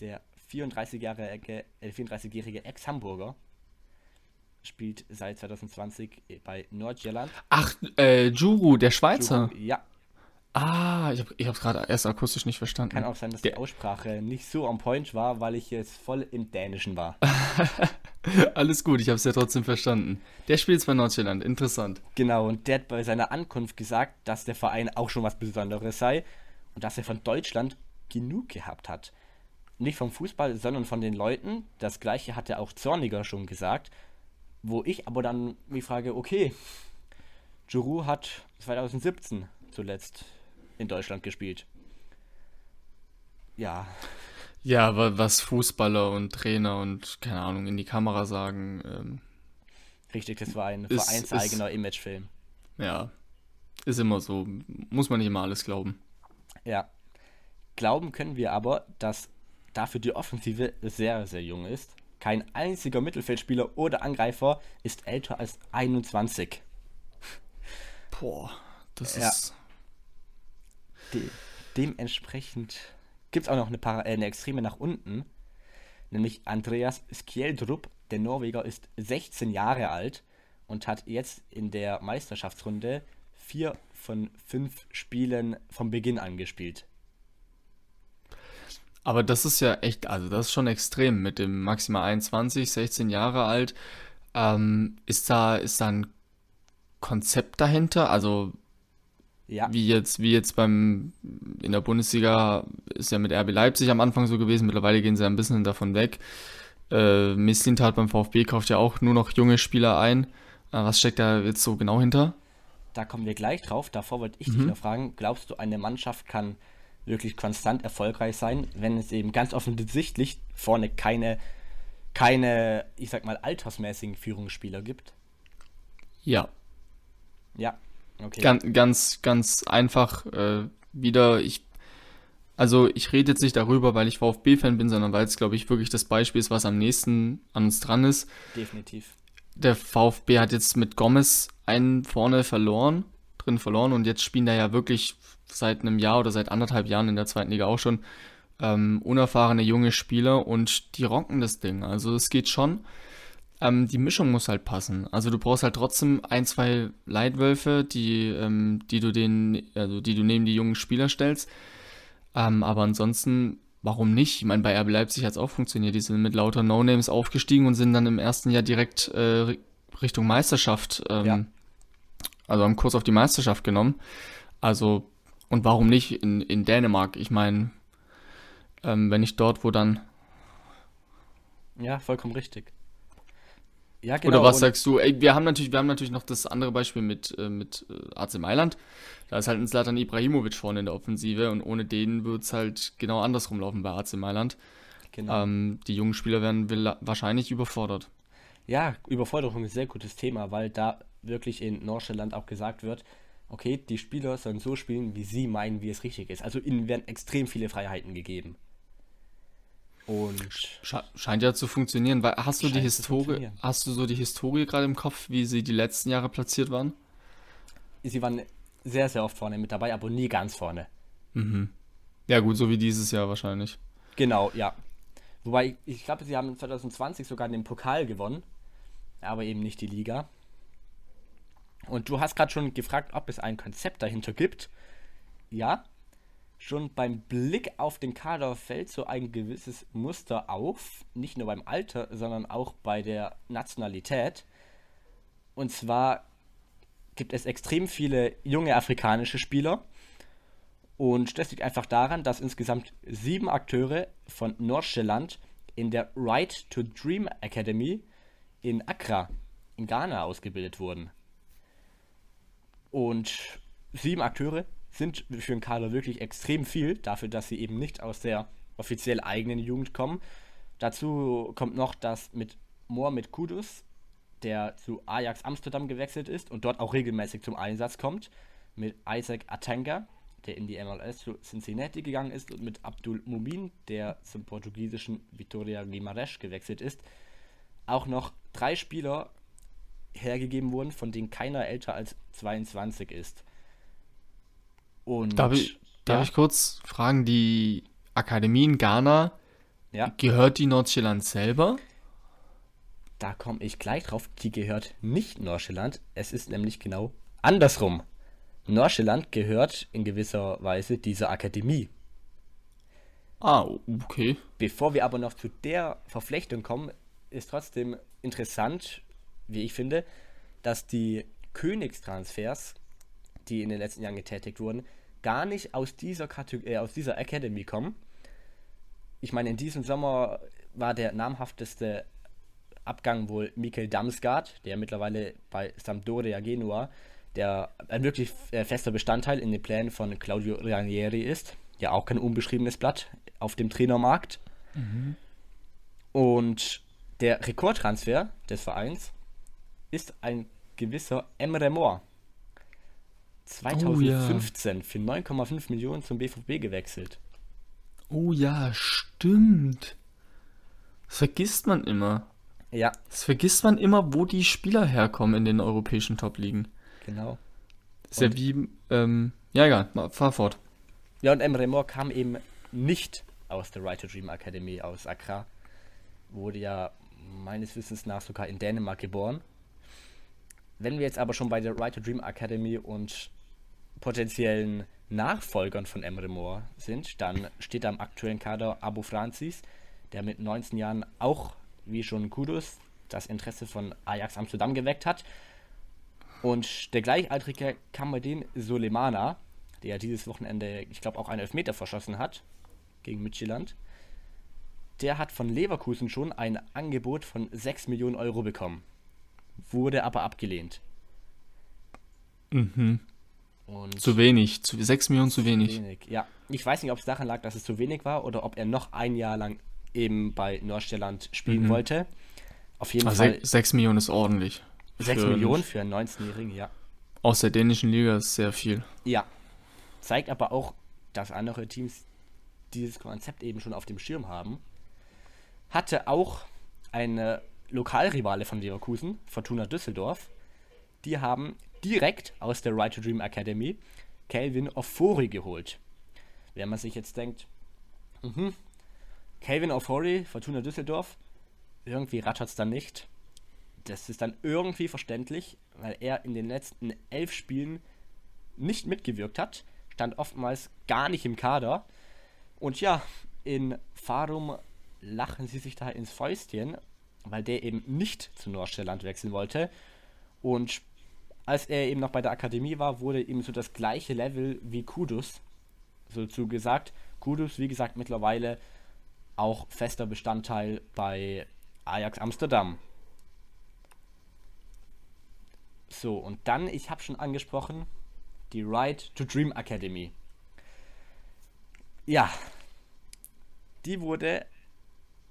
Der 34-jährige äh, 34-jährige Ex-Hamburger spielt seit 2020 bei Nordjylland. Ach, äh, Juru, der Schweizer. Ja, Ah, ich, hab, ich hab's gerade erst akustisch nicht verstanden. kann auch sein, dass Der- die Aussprache nicht so on point war, weil ich jetzt voll im Dänischen war. [laughs] Alles gut, ich hab's ja trotzdem verstanden. Der spielt bei Nordjylland, interessant. Genau, und der hat bei seiner Ankunft gesagt, dass der Verein auch schon was Besonderes sei und dass er von Deutschland genug gehabt hat. Nicht vom Fußball, sondern von den Leuten. Das gleiche hatte auch Zorniger schon gesagt. Wo ich aber dann mich frage, okay, Juru hat 2017 zuletzt in Deutschland gespielt. Ja, Ja, aber was Fußballer und Trainer und keine Ahnung in die Kamera sagen, ähm, richtig, das war ein Ist- vereinseigener Imagefilm. ja, ist immer so. Muss man nicht immer alles glauben. Ja. Glauben können wir aber, dass dafür die Offensive sehr, sehr jung ist. Kein einziger Mittelfeldspieler oder Angreifer ist älter als 21. Boah, das Ja. ist. De dementsprechend gibt es auch noch eine, Para äh, eine Extreme nach unten. Nämlich Andreas Skjeldrup, der Norweger, ist 16 Jahre alt und hat jetzt in der Meisterschaftsrunde vier von fünf Spielen vom Beginn an gespielt. Aber das ist ja echt, also das ist schon extrem mit dem maximal 21, 16 Jahre alt. Ähm, ist da, ist da ein Konzept dahinter? Also Ja, wie jetzt, wie jetzt beim in der Bundesliga ist ja mit RB Leipzig am Anfang so gewesen, mittlerweile gehen sie ein bisschen davon weg. Äh, Misslintat beim VfB kauft ja auch nur noch junge Spieler ein. Äh, was steckt da jetzt so genau hinter? da kommen wir gleich drauf. Davor wollte ich dich Mhm. noch fragen, glaubst du, eine Mannschaft kann wirklich konstant erfolgreich sein, wenn es eben ganz offensichtlich vorne keine, keine, ich sag mal, altersmäßigen Führungsspieler gibt? Ja, Ja, okay. ganz, ganz, ganz einfach äh, wieder. Ich, also ich rede jetzt nicht darüber, weil ich VfB-Fan bin, sondern weil es, glaube ich, wirklich das Beispiel ist, was am nächsten an uns dran ist. Definitiv. der VfB hat jetzt mit Gomez einen vorne verloren, drin verloren und jetzt spielen da ja wirklich seit einem Jahr oder seit anderthalb Jahren in der zweiten Liga auch schon ähm, unerfahrene junge Spieler und die rocken das Ding. Also es geht schon. Ähm, die Mischung muss halt passen. Also du brauchst halt trotzdem ein, zwei Leitwölfe, die, ähm, die du den, also die du neben die jungen Spieler stellst. Ähm, aber ansonsten, warum nicht? Ich meine, bei RB Leipzig hat es auch funktioniert. Die sind mit lauter No-Names aufgestiegen und sind dann im ersten Jahr direkt äh, Richtung Meisterschaft, ähm, Ja. also haben Kurs auf die Meisterschaft genommen. Also, und warum nicht in, in Dänemark? Ich meine, ähm, wenn nicht dort, wo dann. Ja, vollkommen richtig. Ja, genau. Oder was und- sagst du? Ey, wir haben natürlich, wir haben natürlich noch das andere Beispiel mit, äh, mit äh, AC Mailand. Da ist halt ein Zlatan Ibrahimovic vorne in der Offensive und ohne den wird es halt genau andersrum laufen bei AC Mailand. Genau. Ähm, die jungen Spieler werden wahrscheinlich überfordert. Ja, Überforderung ist ein sehr gutes Thema, weil da wirklich in Nordsjælland auch gesagt wird, okay, die Spieler sollen so spielen, wie sie meinen, wie es richtig ist. Also ihnen werden extrem viele Freiheiten gegeben. Und Sche scheint ja zu funktionieren, weil hast du die Historie, hast du so die Historie gerade im Kopf, wie sie die letzten Jahre platziert waren? sie waren sehr, sehr oft vorne mit dabei, aber nie ganz vorne. Ja, gut, so wie dieses Jahr wahrscheinlich. Genau, ja. Wobei, ich glaube, sie haben 2020 sogar den Pokal gewonnen, aber eben nicht die Liga. Und du hast gerade schon gefragt, ob es ein Konzept dahinter gibt. Ja, schon beim Blick auf den Kader fällt so ein gewisses Muster auf, nicht nur beim Alter, sondern auch bei der Nationalität. Und zwar gibt es extrem viele junge afrikanische Spieler. Und das liegt einfach daran, dass insgesamt sieben Akteure von Nordsjælland in der Right to Dream Academy in Accra in Ghana ausgebildet wurden. Und sieben Akteure sind für den Kader wirklich extrem viel, dafür, dass sie eben nicht aus der offiziell eigenen Jugend kommen. Dazu kommt noch, dass mit Mohamed Kudus, der zu Ajax Amsterdam gewechselt ist und dort auch regelmäßig zum Einsatz kommt, mit Isaac Atanga, der in die MLS zu Cincinnati gegangen ist, und mit Abdul Mumin, der zum portugiesischen Vitória Guimarães gewechselt ist, auch noch drei Spieler hergegeben wurden, von denen keiner älter als 22 ist. Und Darf ich, darf ja, ich kurz fragen, die Akademie in Ghana, ja, gehört die Nordsjælland selber? da komme ich gleich drauf. Die gehört nicht Nordsjælland. Es ist nämlich genau andersrum. Nordsjælland gehört in gewisser Weise dieser Akademie. Ah, okay. Bevor wir aber noch zu der Verflechtung kommen, ist trotzdem interessant, wie ich finde, dass die Königstransfers, die in den letzten Jahren getätigt wurden, gar nicht aus dieser, Kateg äh, aus dieser Academy kommen. Ich meine, in diesem Sommer war der namhafteste Abgang wohl Mikel Damsgaard, der mittlerweile bei Sampdoria Genua, der ein wirklich äh, fester Bestandteil in den Plänen von Claudio Ranieri ist. Ja, auch kein unbeschriebenes Blatt auf dem Trainermarkt. Und der Rekordtransfer des Vereins ist ein gewisser Emre Mor. 2015 für 9,5 Millionen zum BVB gewechselt. Oh ja, stimmt. Das vergisst man immer. Ja, Das vergisst man immer, wo die Spieler herkommen in den europäischen Top-Ligen. genau. Das ist ja wie, ähm, ja egal, fahr fort. Ja, und Emre Mor kam eben nicht aus der Right to Dream Academy aus Accra. Wurde ja meines Wissens nach sogar in Dänemark geboren. Wenn wir jetzt aber schon bei der to Dream Academy und potenziellen Nachfolgern von Emre Mor sind, dann steht am aktuellen Kader Abu Francis, der mit 19 Jahren auch, wie schon Kudus, das Interesse von Ajax Amsterdam geweckt hat. Und der gleichaltrige Kamadin Soleimana, der dieses Wochenende, ich glaube, auch einen Elfmeter verschossen hat gegen Midtjylland, der hat von Leverkusen schon ein Angebot von 6 Millionen Euro bekommen. Wurde aber abgelehnt. Mhm. Und Zu wenig. Zu, 6 Millionen zu wenig. wenig. Ja, ich weiß nicht, ob es daran lag, dass es zu wenig war oder ob er noch ein Jahr lang eben bei Nordsjælland spielen Mhm. wollte. Auf jeden Also Fall 6 Millionen ist ordentlich. 6 Für- Millionen für einen 19-Jährigen, ja. Aus der dänischen Liga ist sehr viel. Ja. Zeigt aber auch, dass andere Teams dieses Konzept eben schon auf dem Schirm haben. Hatte auch eine Lokalrivale von Leverkusen, Fortuna Düsseldorf. Die haben direkt aus der Right to Dream Academy Calvin Ofori geholt. Wenn man sich jetzt denkt, mhm, Calvin Ofori, Fortuna Düsseldorf, irgendwie rattert es dann nicht. Das ist dann irgendwie verständlich, weil er in den letzten elf Spielen nicht mitgewirkt hat, stand oftmals gar nicht im Kader. Und ja, in Farum lachen sie sich da ins Fäustchen, weil der eben nicht zu Nordstelland wechseln wollte. Und als er eben noch bei der Akademie war, wurde ihm so das gleiche Level wie Kudus so zugesagt. Kudus, wie gesagt, mittlerweile auch fester Bestandteil bei Ajax Amsterdam. So, und dann, ich habe schon angesprochen, die Right to Dream Academy. Ja, die wurde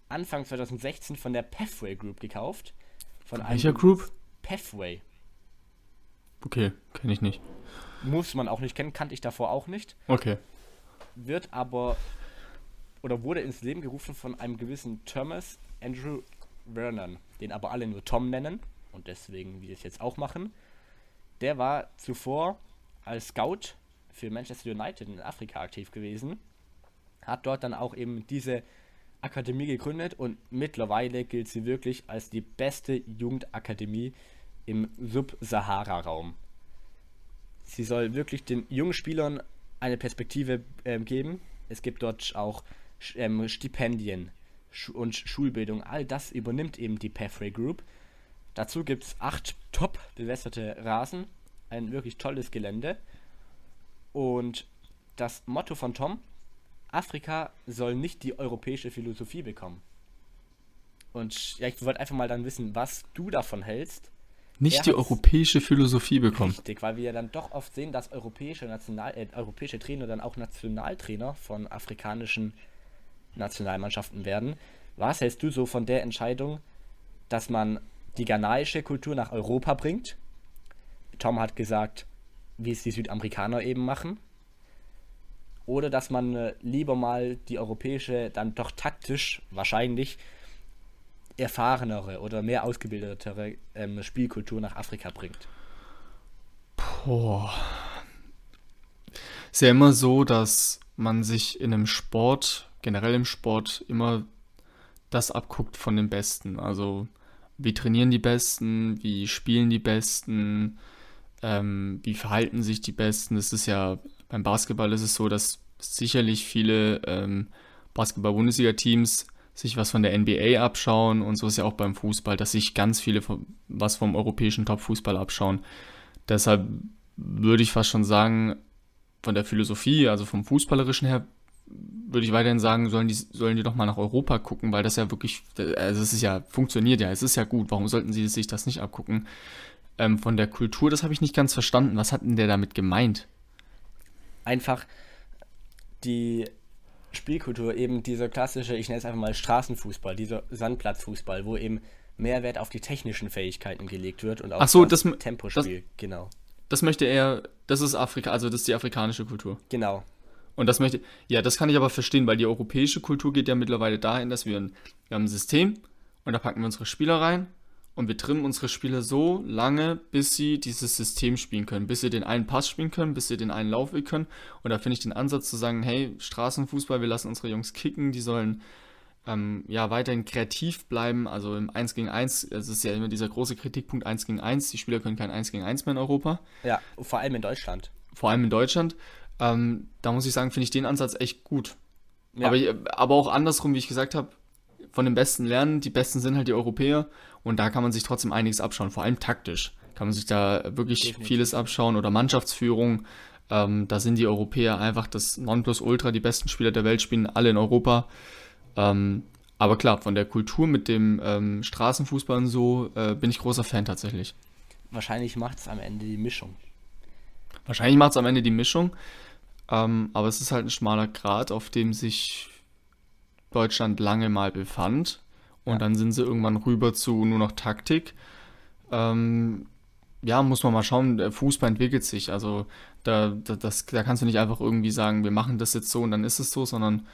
Anfang 2016 von der Pathway Group gekauft. Von Welcher Group? Pathway. Okay, kenne ich nicht. Muss man auch nicht kennen, kannte ich davor auch nicht. Okay. Wird aber oder wurde ins Leben gerufen von einem gewissen Thomas Andrew Vernon, den aber alle nur Tom nennen und deswegen wir es jetzt auch machen. Der war zuvor als Scout für Manchester United in Afrika aktiv gewesen, hat dort dann auch eben diese Akademie gegründet und mittlerweile gilt sie wirklich als die beste Jugendakademie im Sub-Sahara-Raum. Sie soll wirklich den jungen Spielern eine Perspektive ähm, geben. Es gibt dort auch ähm, Stipendien und Schulbildung. All das übernimmt eben die Pathway Group. Dazu gibt es acht top bewässerte Rasen, ein wirklich tolles Gelände. Und das Motto von Tom, Afrika soll nicht die europäische Philosophie bekommen. Und ja, ich wollte einfach mal dann wissen, was du davon hältst. Nicht Er die europäische Philosophie bekommen. Richtig, weil wir ja dann doch oft sehen, dass europäische, National äh, europäische Trainer dann auch Nationaltrainer von afrikanischen Nationalmannschaften werden. Was hältst du so von der Entscheidung, dass man die ghanaische Kultur nach Europa bringt? Tom hat gesagt, wie es die Südamerikaner eben machen. Oder dass man äh, lieber mal die europäische, dann doch taktisch wahrscheinlich erfahrenere oder mehr ausgebildetere ähm, Spielkultur nach Afrika bringt. Boah. Ist ja immer so, dass man sich in einem Sport, generell im Sport, immer das abguckt von den Besten. Also, wie trainieren die Besten, wie spielen die Besten, ähm, wie verhalten sich die Besten. Das ist ja, beim Basketball ist es so, dass sicherlich viele ähm, Basketball-Bundesliga-Teams sich was von der NBA abschauen und so ist ja auch beim Fußball, dass sich ganz viele vom, was vom europäischen Top-Fußball abschauen. Deshalb würde ich fast schon sagen, von der Philosophie, also vom Fußballerischen her, würde ich weiterhin sagen, sollen die, sollen die doch mal nach Europa gucken, weil das ja wirklich, also es ist ja, funktioniert ja, es ist ja gut, warum sollten sie sich das nicht abgucken? Ähm, von der Kultur, das habe ich nicht ganz verstanden. Was hat denn der damit gemeint? Einfach die Spielkultur, eben dieser klassische, ich nenne es einfach mal Straßenfußball, dieser Sandplatzfußball, wo eben mehr Wert auf die technischen Fähigkeiten gelegt wird und auf Ach so, das m- Tempospiel. genau, Das möchte er, das ist Afrika, also das ist die afrikanische Kultur. genau. Und das möchte, ja, das kann ich aber verstehen, weil die europäische Kultur geht ja mittlerweile dahin, dass wir ein, wir haben ein System und da packen wir unsere Spieler rein und wir trimmen unsere Spieler so lange, bis sie dieses System spielen können, bis sie den einen Pass spielen können, bis sie den einen Laufweg können. Und da finde ich den Ansatz zu sagen, hey, Straßenfußball, wir lassen unsere Jungs kicken, die sollen ähm, ja weiterhin kreativ bleiben, also im 1 gegen 1, es ist ja immer dieser große Kritikpunkt 1 gegen 1, die Spieler können kein 1 gegen 1 mehr in Europa Ja, vor allem in Deutschland. vor allem in Deutschland. Ähm, da muss ich sagen, finde ich den Ansatz echt gut. Ja. Aber, aber auch andersrum, wie ich gesagt habe, von den Besten lernen. Die Besten sind halt die Europäer und da kann man sich trotzdem einiges abschauen, vor allem taktisch. kann man sich da wirklich Definitiv. vieles abschauen oder Mannschaftsführung. Ähm, da sind die Europäer einfach das Nonplusultra, die besten Spieler der Welt spielen alle in Europa. Ähm, aber klar, von der Kultur mit dem ähm, Straßenfußball und so äh, bin ich großer Fan tatsächlich. Wahrscheinlich macht es am Ende die Mischung. Wahrscheinlich macht es am Ende die Mischung, ähm, aber es ist halt ein schmaler Grat, auf dem sich Deutschland lange mal befand. Und Ja. dann sind sie irgendwann rüber zu nur noch Taktik. Ähm, ja, muss man mal schauen, der Fußball entwickelt sich. Also da, da, das, da kannst du nicht einfach irgendwie sagen, wir machen das jetzt so und dann ist es so, sondern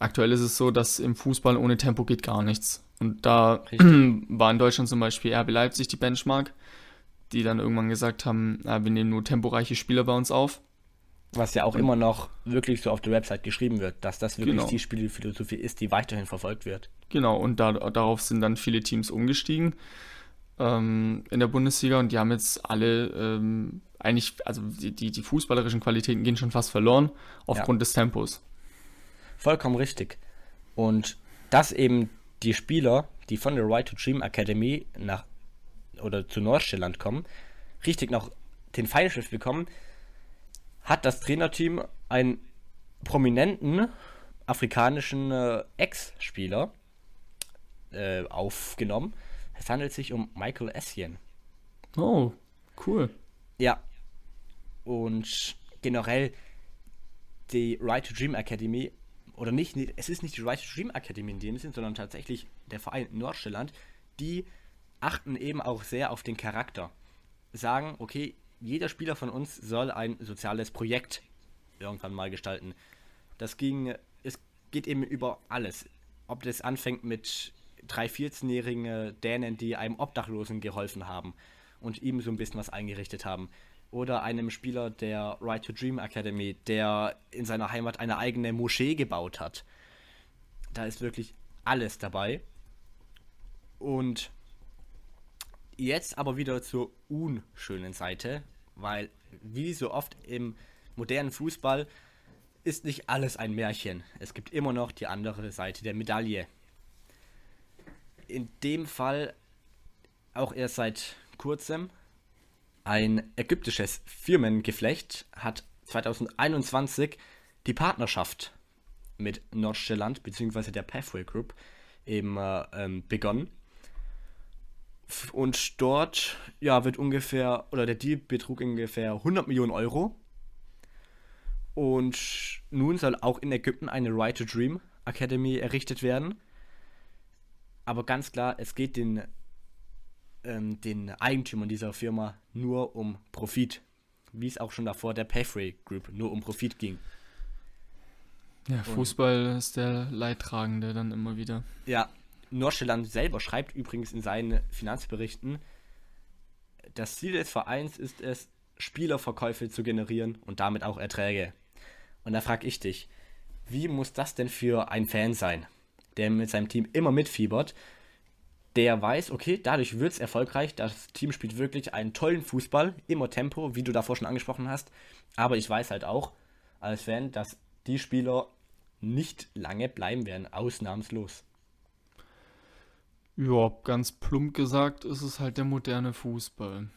aktuell ist es so, dass im Fußball ohne Tempo geht gar nichts. Und da Richtig. [clears throat] war in Deutschland zum Beispiel RB Leipzig die Benchmark, die dann irgendwann gesagt haben, ja, wir nehmen nur temporeiche Spieler bei uns auf. Was ja auch immer noch wirklich so auf der Website geschrieben wird, dass das wirklich Genau. die Spielphilosophie ist, die weiterhin verfolgt wird. Genau, und da, darauf sind dann viele Teams umgestiegen ähm, in der Bundesliga und die haben jetzt alle ähm, eigentlich, also die, die, die fußballerischen Qualitäten gehen schon fast verloren aufgrund des Tempos. Vollkommen richtig. Und dass eben die Spieler, die von der Right to Dream Academy nach oder zu Nordstjelland kommen, richtig noch den Pfeilschiff bekommen, hat das Trainerteam einen prominenten afrikanischen äh, Ex-Spieler äh, aufgenommen. Es handelt sich um Michael Essien. Oh, cool. Ja. Und generell die Right to Dream Academy, oder nicht, es ist nicht die Right to Dream Academy in dem Sinn, sondern tatsächlich der Verein Nordstjelland, die achten eben auch sehr auf den Charakter. Sagen, okay, jeder Spieler von uns soll ein soziales Projekt irgendwann mal gestalten. Das ging, es geht eben über alles. Ob das anfängt mit drei 14-jährigen Dänen, die einem Obdachlosen geholfen haben und ihm so ein bisschen was eingerichtet haben. Oder einem Spieler der Right to Dream Academy, der in seiner Heimat eine eigene Moschee gebaut hat. Da ist wirklich alles dabei. Und jetzt aber wieder zur unschönen Seite, weil wie so oft im modernen Fußball ist nicht alles ein Märchen. Es gibt immer noch die andere Seite der Medaille. In dem Fall auch erst seit kurzem ein ägyptisches Firmengeflecht hat 2021 die Partnerschaft mit Nordstjelland bzw. der Pathway Group eben äh, ähm, begonnen. Und dort ja, wird ungefähr, oder der Deal betrug ungefähr 100 Millionen Euro. Und nun soll auch in Ägypten eine Right to Dream Academy errichtet werden. Aber ganz klar, es geht den, ähm, den Eigentümern dieser Firma nur um Profit. Wie es auch schon davor der Pathway Group nur um Profit ging. Ja, Fußball ist der Leidtragende dann immer wieder. Ja, Nordstjelland selber schreibt übrigens in seinen Finanzberichten, das Ziel des Vereins ist es, Spielerverkäufe zu generieren und damit auch Erträge. Und da frage ich dich, wie muss das denn für ein Fan sein, der mit seinem Team immer mitfiebert, der weiß, okay, dadurch wird es erfolgreich, das Team spielt wirklich einen tollen Fußball, immer Tempo, wie du davor schon angesprochen hast, aber ich weiß halt auch als Fan, dass die Spieler nicht lange bleiben werden, ausnahmslos. Ja, ganz plump gesagt ist es halt der moderne Fußball.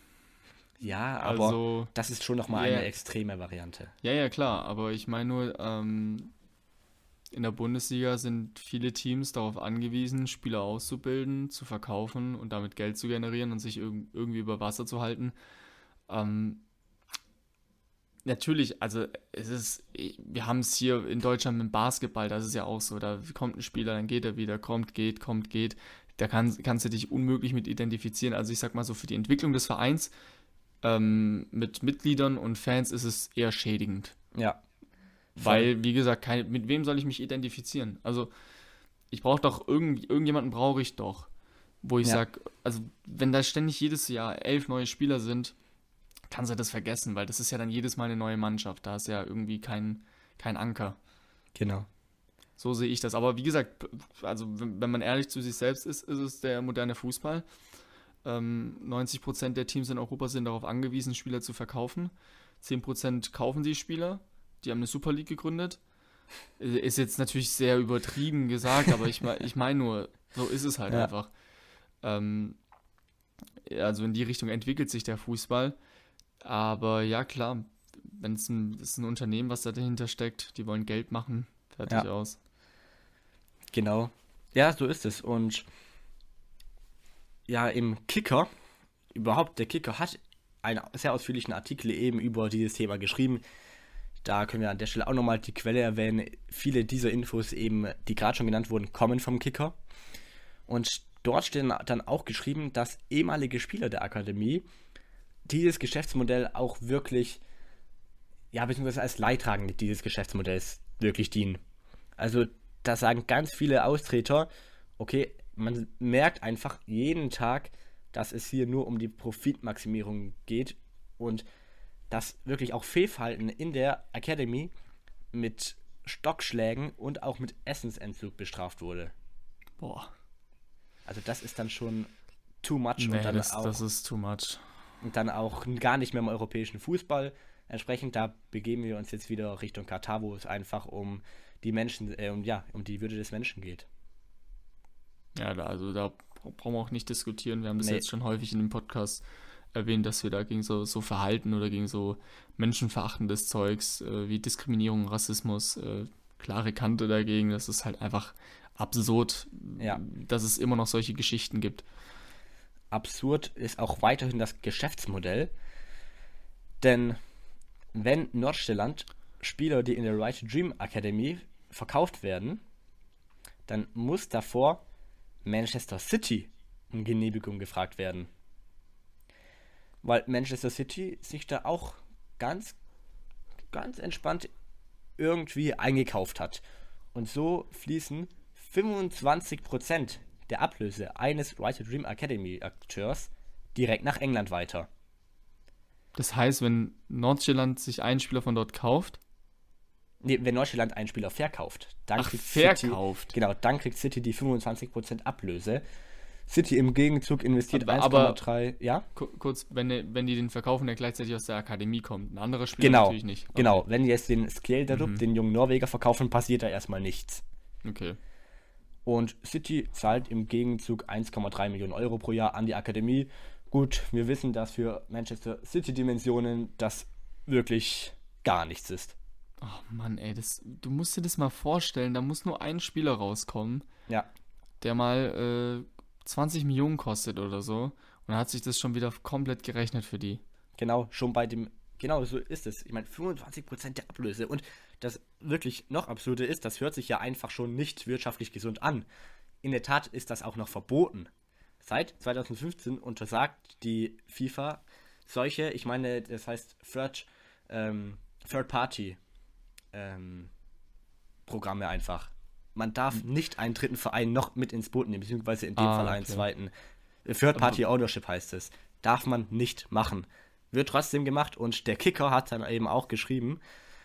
Ja, aber Also, das ist schon nochmal Ja. eine extreme Variante. ja, ja, klar, aber ich meine nur, ähm, in der Bundesliga sind viele Teams darauf angewiesen, Spieler auszubilden, zu verkaufen und damit Geld zu generieren und sich irg irgendwie über Wasser zu halten. Ähm, natürlich, also es ist, wir haben es hier in Deutschland mit dem Basketball, das ist ja auch so, da kommt ein Spieler, dann geht er wieder, kommt, geht, kommt, geht. Da kann, kannst du dich unmöglich mit identifizieren. Also ich sag mal so, für die Entwicklung des Vereins ähm, mit Mitgliedern und Fans ist es eher schädigend. Ja. Weil, wie gesagt, kein, mit wem soll ich mich identifizieren? Also, ich brauche doch irgend, irgendjemanden brauche ich doch, wo ich Ja. sag, also wenn da ständig jedes Jahr elf neue Spieler sind, kannst du das vergessen, weil das ist ja dann jedes Mal eine neue Mannschaft. Da ist ja irgendwie kein, kein Anker. Genau. So sehe ich das. Aber wie gesagt, also wenn, man ehrlich zu sich selbst ist, ist es der moderne Fußball. Ähm, 90% der Teams in Europa sind darauf angewiesen, Spieler zu verkaufen. 10% kaufen die Spieler. Die haben eine Super League gegründet. Äh, Ist jetzt natürlich sehr übertrieben gesagt, aber ich, ich meine nur, so ist es halt Ja. einfach. Ähm, Also in die Richtung entwickelt sich der Fußball. Aber ja, klar, wenn es ein, ist ein Unternehmen, was da dahinter steckt, die wollen Geld machen, fertig Ja. aus. Genau. Ja, so ist es. Und ja, im Kicker, überhaupt, der Kicker hat einen sehr ausführlichen Artikel eben über dieses Thema geschrieben. Da können wir an der Stelle auch nochmal die Quelle erwähnen. Viele dieser Infos eben, die gerade schon genannt wurden, kommen vom Kicker. Und dort steht dann auch geschrieben, dass ehemalige Spieler der Akademie dieses Geschäftsmodell auch wirklich, ja, beziehungsweise als Leidtragende dieses Geschäftsmodells wirklich dienen. Also da sagen ganz viele Austreter, okay, man merkt einfach jeden Tag, dass es hier nur um die Profitmaximierung geht und dass wirklich auch Fehlverhalten in der Academy mit Stockschlägen und auch mit Essensentzug bestraft wurde. Boah, Also das ist dann schon too much nee, und, dann das, auch, das ist too much. und dann auch gar nicht mehr im europäischen Fußball. Entsprechend da begeben wir uns jetzt wieder Richtung Katar, wo es einfach um die Menschen, äh, um, ja, um die Würde des Menschen geht. Ja, da, also da brauchen wir auch nicht diskutieren. Wir haben das Nee. jetzt schon häufig in dem Podcast erwähnt, dass wir da gegen so, so Verhalten oder gegen so menschenverachtendes Zeugs äh, wie Diskriminierung, Rassismus, äh, klare Kante dagegen. Das ist halt einfach absurd, Ja. dass es immer noch solche Geschichten gibt. absurd ist auch weiterhin das Geschäftsmodell. Denn wenn Nordstelland Spieler, die in der Right to Dream Academy verkauft werden, dann muss davor Manchester City um Genehmigung gefragt werden. Weil Manchester City sich da auch ganz, ganz entspannt irgendwie eingekauft hat. Und so fließen 25% der Ablöse eines to Dream Academy Akteurs direkt nach England weiter. Das heißt, wenn Nordjylland sich einen Spieler von dort kauft, Nee, wenn Neuseeland einen Spieler verkauft, dann Ach, kriegt verkauft. City, genau, dann kriegt City die 25% Ablöse. City im Gegenzug investiert Aber- aber- 1,3, ja? ku- kurz, wenn, wenn die den verkaufen, der gleichzeitig aus der Akademie kommt. Ein anderer Spieler Genau, natürlich nicht. Okay. genau. Wenn die jetzt den Skjelderup, Mhm. den jungen Norweger, verkaufen, passiert da erstmal nichts. Okay. Und City zahlt im Gegenzug 1,3 Millionen Euro pro Jahr an die Akademie. Gut, wir wissen, dass für Manchester City Dimensionen das wirklich gar nichts ist. Oh Mann, ey, das, du musst dir das mal vorstellen, da muss nur ein Spieler rauskommen, Ja, der mal äh, 20 Millionen kostet oder so. Und dann hat sich das schon wieder komplett gerechnet für die. genau, schon bei dem, genau so ist es. Ich meine, 25% der Ablöse. Und das wirklich noch absurde ist, das hört sich ja einfach schon nicht wirtschaftlich gesund an. In der Tat ist das auch noch verboten. Seit 2015 untersagt die FIFA solche, ich meine, das heißt Third, ähm, Third Party ähm, Programme einfach. Man darf nicht einen dritten Verein noch mit ins Boot nehmen, beziehungsweise in dem Ah, Fall einen okay. zweiten. Third Party Ownership heißt es. Darf man nicht machen. Wird trotzdem gemacht und der Kicker hat dann eben auch geschrieben,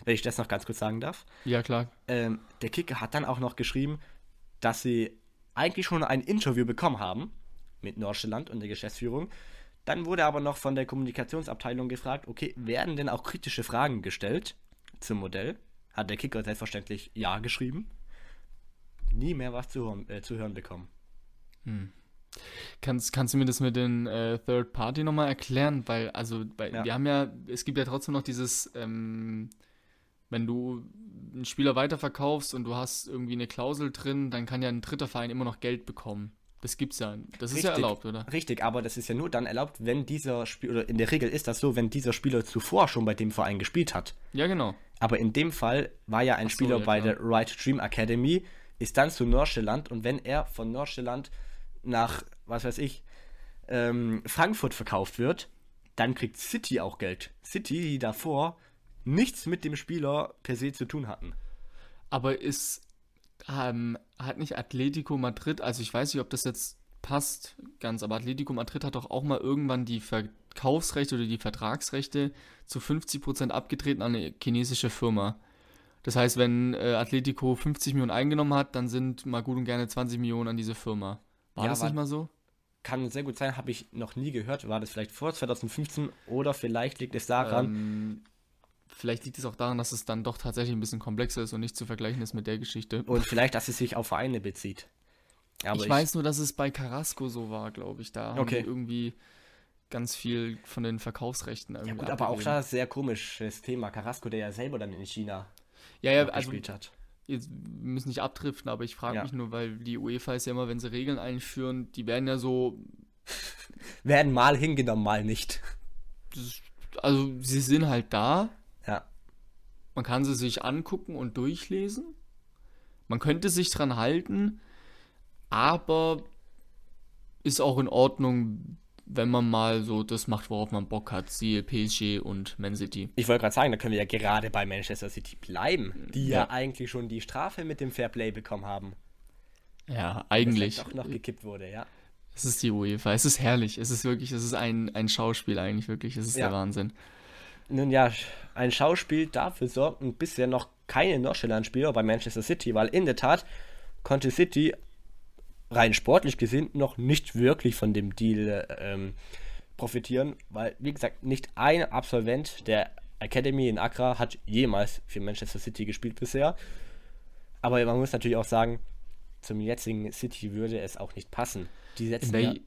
wenn ich das noch ganz kurz sagen darf, Ja, klar. ähm, der Kicker hat dann auch noch geschrieben, dass sie eigentlich schon ein Interview bekommen haben mit Nordsjælland und der Geschäftsführung. Dann wurde aber noch von der Kommunikationsabteilung gefragt, okay, werden denn auch kritische Fragen gestellt zum Modell? Hat der Kicker selbstverständlich ja geschrieben. Nie mehr was zu, hören- äh, zu hören bekommen. Kannst, kannst du mir das mit den äh, Third Party nochmal erklären? Weil, also, bei, Ja. wir haben ja, es gibt ja trotzdem noch dieses, ähm, wenn du einen Spieler weiterverkaufst und du hast irgendwie eine Klausel drin, dann kann ja ein dritter Verein immer noch Geld bekommen. Das gibt's ja. Das ist ja Richtig. erlaubt, oder? Richtig, aber das ist ja nur dann erlaubt, wenn dieser Spieler, oder in der Regel ist das so, wenn dieser Spieler zuvor schon bei dem Verein gespielt hat. Ja, genau. Aber in dem Fall war ja ein so, Spieler ja, bei der Right Dream Academy, ist dann zu Nordsjælland und wenn er von Nordsjælland nach, was weiß ich, ähm, Frankfurt verkauft wird, dann kriegt City auch Geld. City, die davor nichts mit dem Spieler per se zu tun hatten. Aber ist, ähm, hat nicht Atletico Madrid, also ich weiß nicht, ob das jetzt passt ganz, aber Atletico Madrid hat doch auch mal irgendwann die Verkaufsrechte oder die Vertragsrechte zu 50% abgetreten an eine chinesische Firma. Das heißt, wenn äh, Atletico 50 Millionen eingenommen hat, dann sind mal gut und gerne 20 Millionen an diese Firma. War Ja, das nicht mal so? Kann sehr gut sein, habe ich noch nie gehört. War das vielleicht vor 2015 oder vielleicht liegt es daran, Ähm, vielleicht liegt es auch daran, dass es dann doch tatsächlich ein bisschen komplexer ist und nicht zu vergleichen ist mit der Geschichte. und vielleicht, dass es sich auf Vereine bezieht. Aber ich, weiß nur, dass es bei Carrasco so war, glaube ich. Da haben Okay. die irgendwie ganz viel von den Verkaufsrechten Ja irgendwie gut, aber auch da sehr komisches Thema. Carrasco, der ja selber dann in China Ja, ja, also gespielt hat. jetzt, wir müssen nicht abdriften, aber ich frage Ja. mich nur, weil die UEFA ist ja immer, wenn sie Regeln einführen, die werden ja so, [laughs] Werden mal hingenommen, mal nicht. ist- also sie sind halt da, Ja. man kann sie sich angucken und durchlesen, man könnte sich dran halten, aber ist auch in Ordnung, wenn man mal so das macht, worauf man Bock hat, siehe PSG und Man City. Ich wollte gerade sagen, da können wir ja gerade bei Manchester City bleiben, die ja, Ja. eigentlich schon die Strafe mit dem Fairplay bekommen haben. Ja, Das eigentlich. doch noch gekippt wurde, ja. Es ist die UEFA. Es ist herrlich. Es ist wirklich, es ist ein, ein Schauspiel eigentlich wirklich. Es ist Ja. der Wahnsinn. Nun ja, ein Schauspiel dafür sorgten bisher noch keine Nordsjælland-Spieler bei Manchester City, weil in der Tat konnte City rein sportlich gesehen noch nicht wirklich von dem Deal ähm, profitieren, weil, wie gesagt, nicht ein Absolvent der Academy in Accra hat jemals für Manchester City gespielt bisher. Aber man muss natürlich auch sagen, zum jetzigen City würde es auch nicht passen. Die In, setzen ja, wel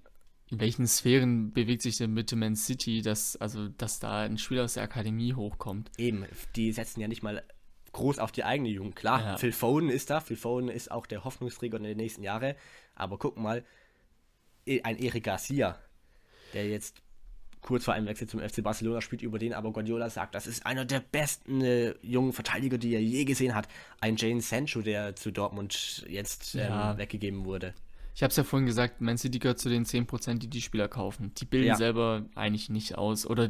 in welchen Sphären bewegt sich denn bitte Man City, dass, also, dass da ein Spieler aus der Akademie hochkommt? Eben, die setzen ja nicht mal groß auf die eigene Jugend. Klar, Ja. Phil Foden ist da, Phil Foden ist auch der Hoffnungsträger in den nächsten Jahren. Aber guck mal, eh, ein Eric Garcia, der jetzt kurz vor einem Wechsel zum FC Barcelona spielt, über den aber Guardiola sagt, das ist einer der besten äh, jungen Verteidiger, die er je gesehen hat. Ein Jane Sancho, der zu Dortmund jetzt ähm, Ja. weggegeben wurde. Ich habe es ja vorhin gesagt, Man City gehört zu den 10%, die die Spieler kaufen. Die bilden Ja. selber eigentlich nicht aus. Oder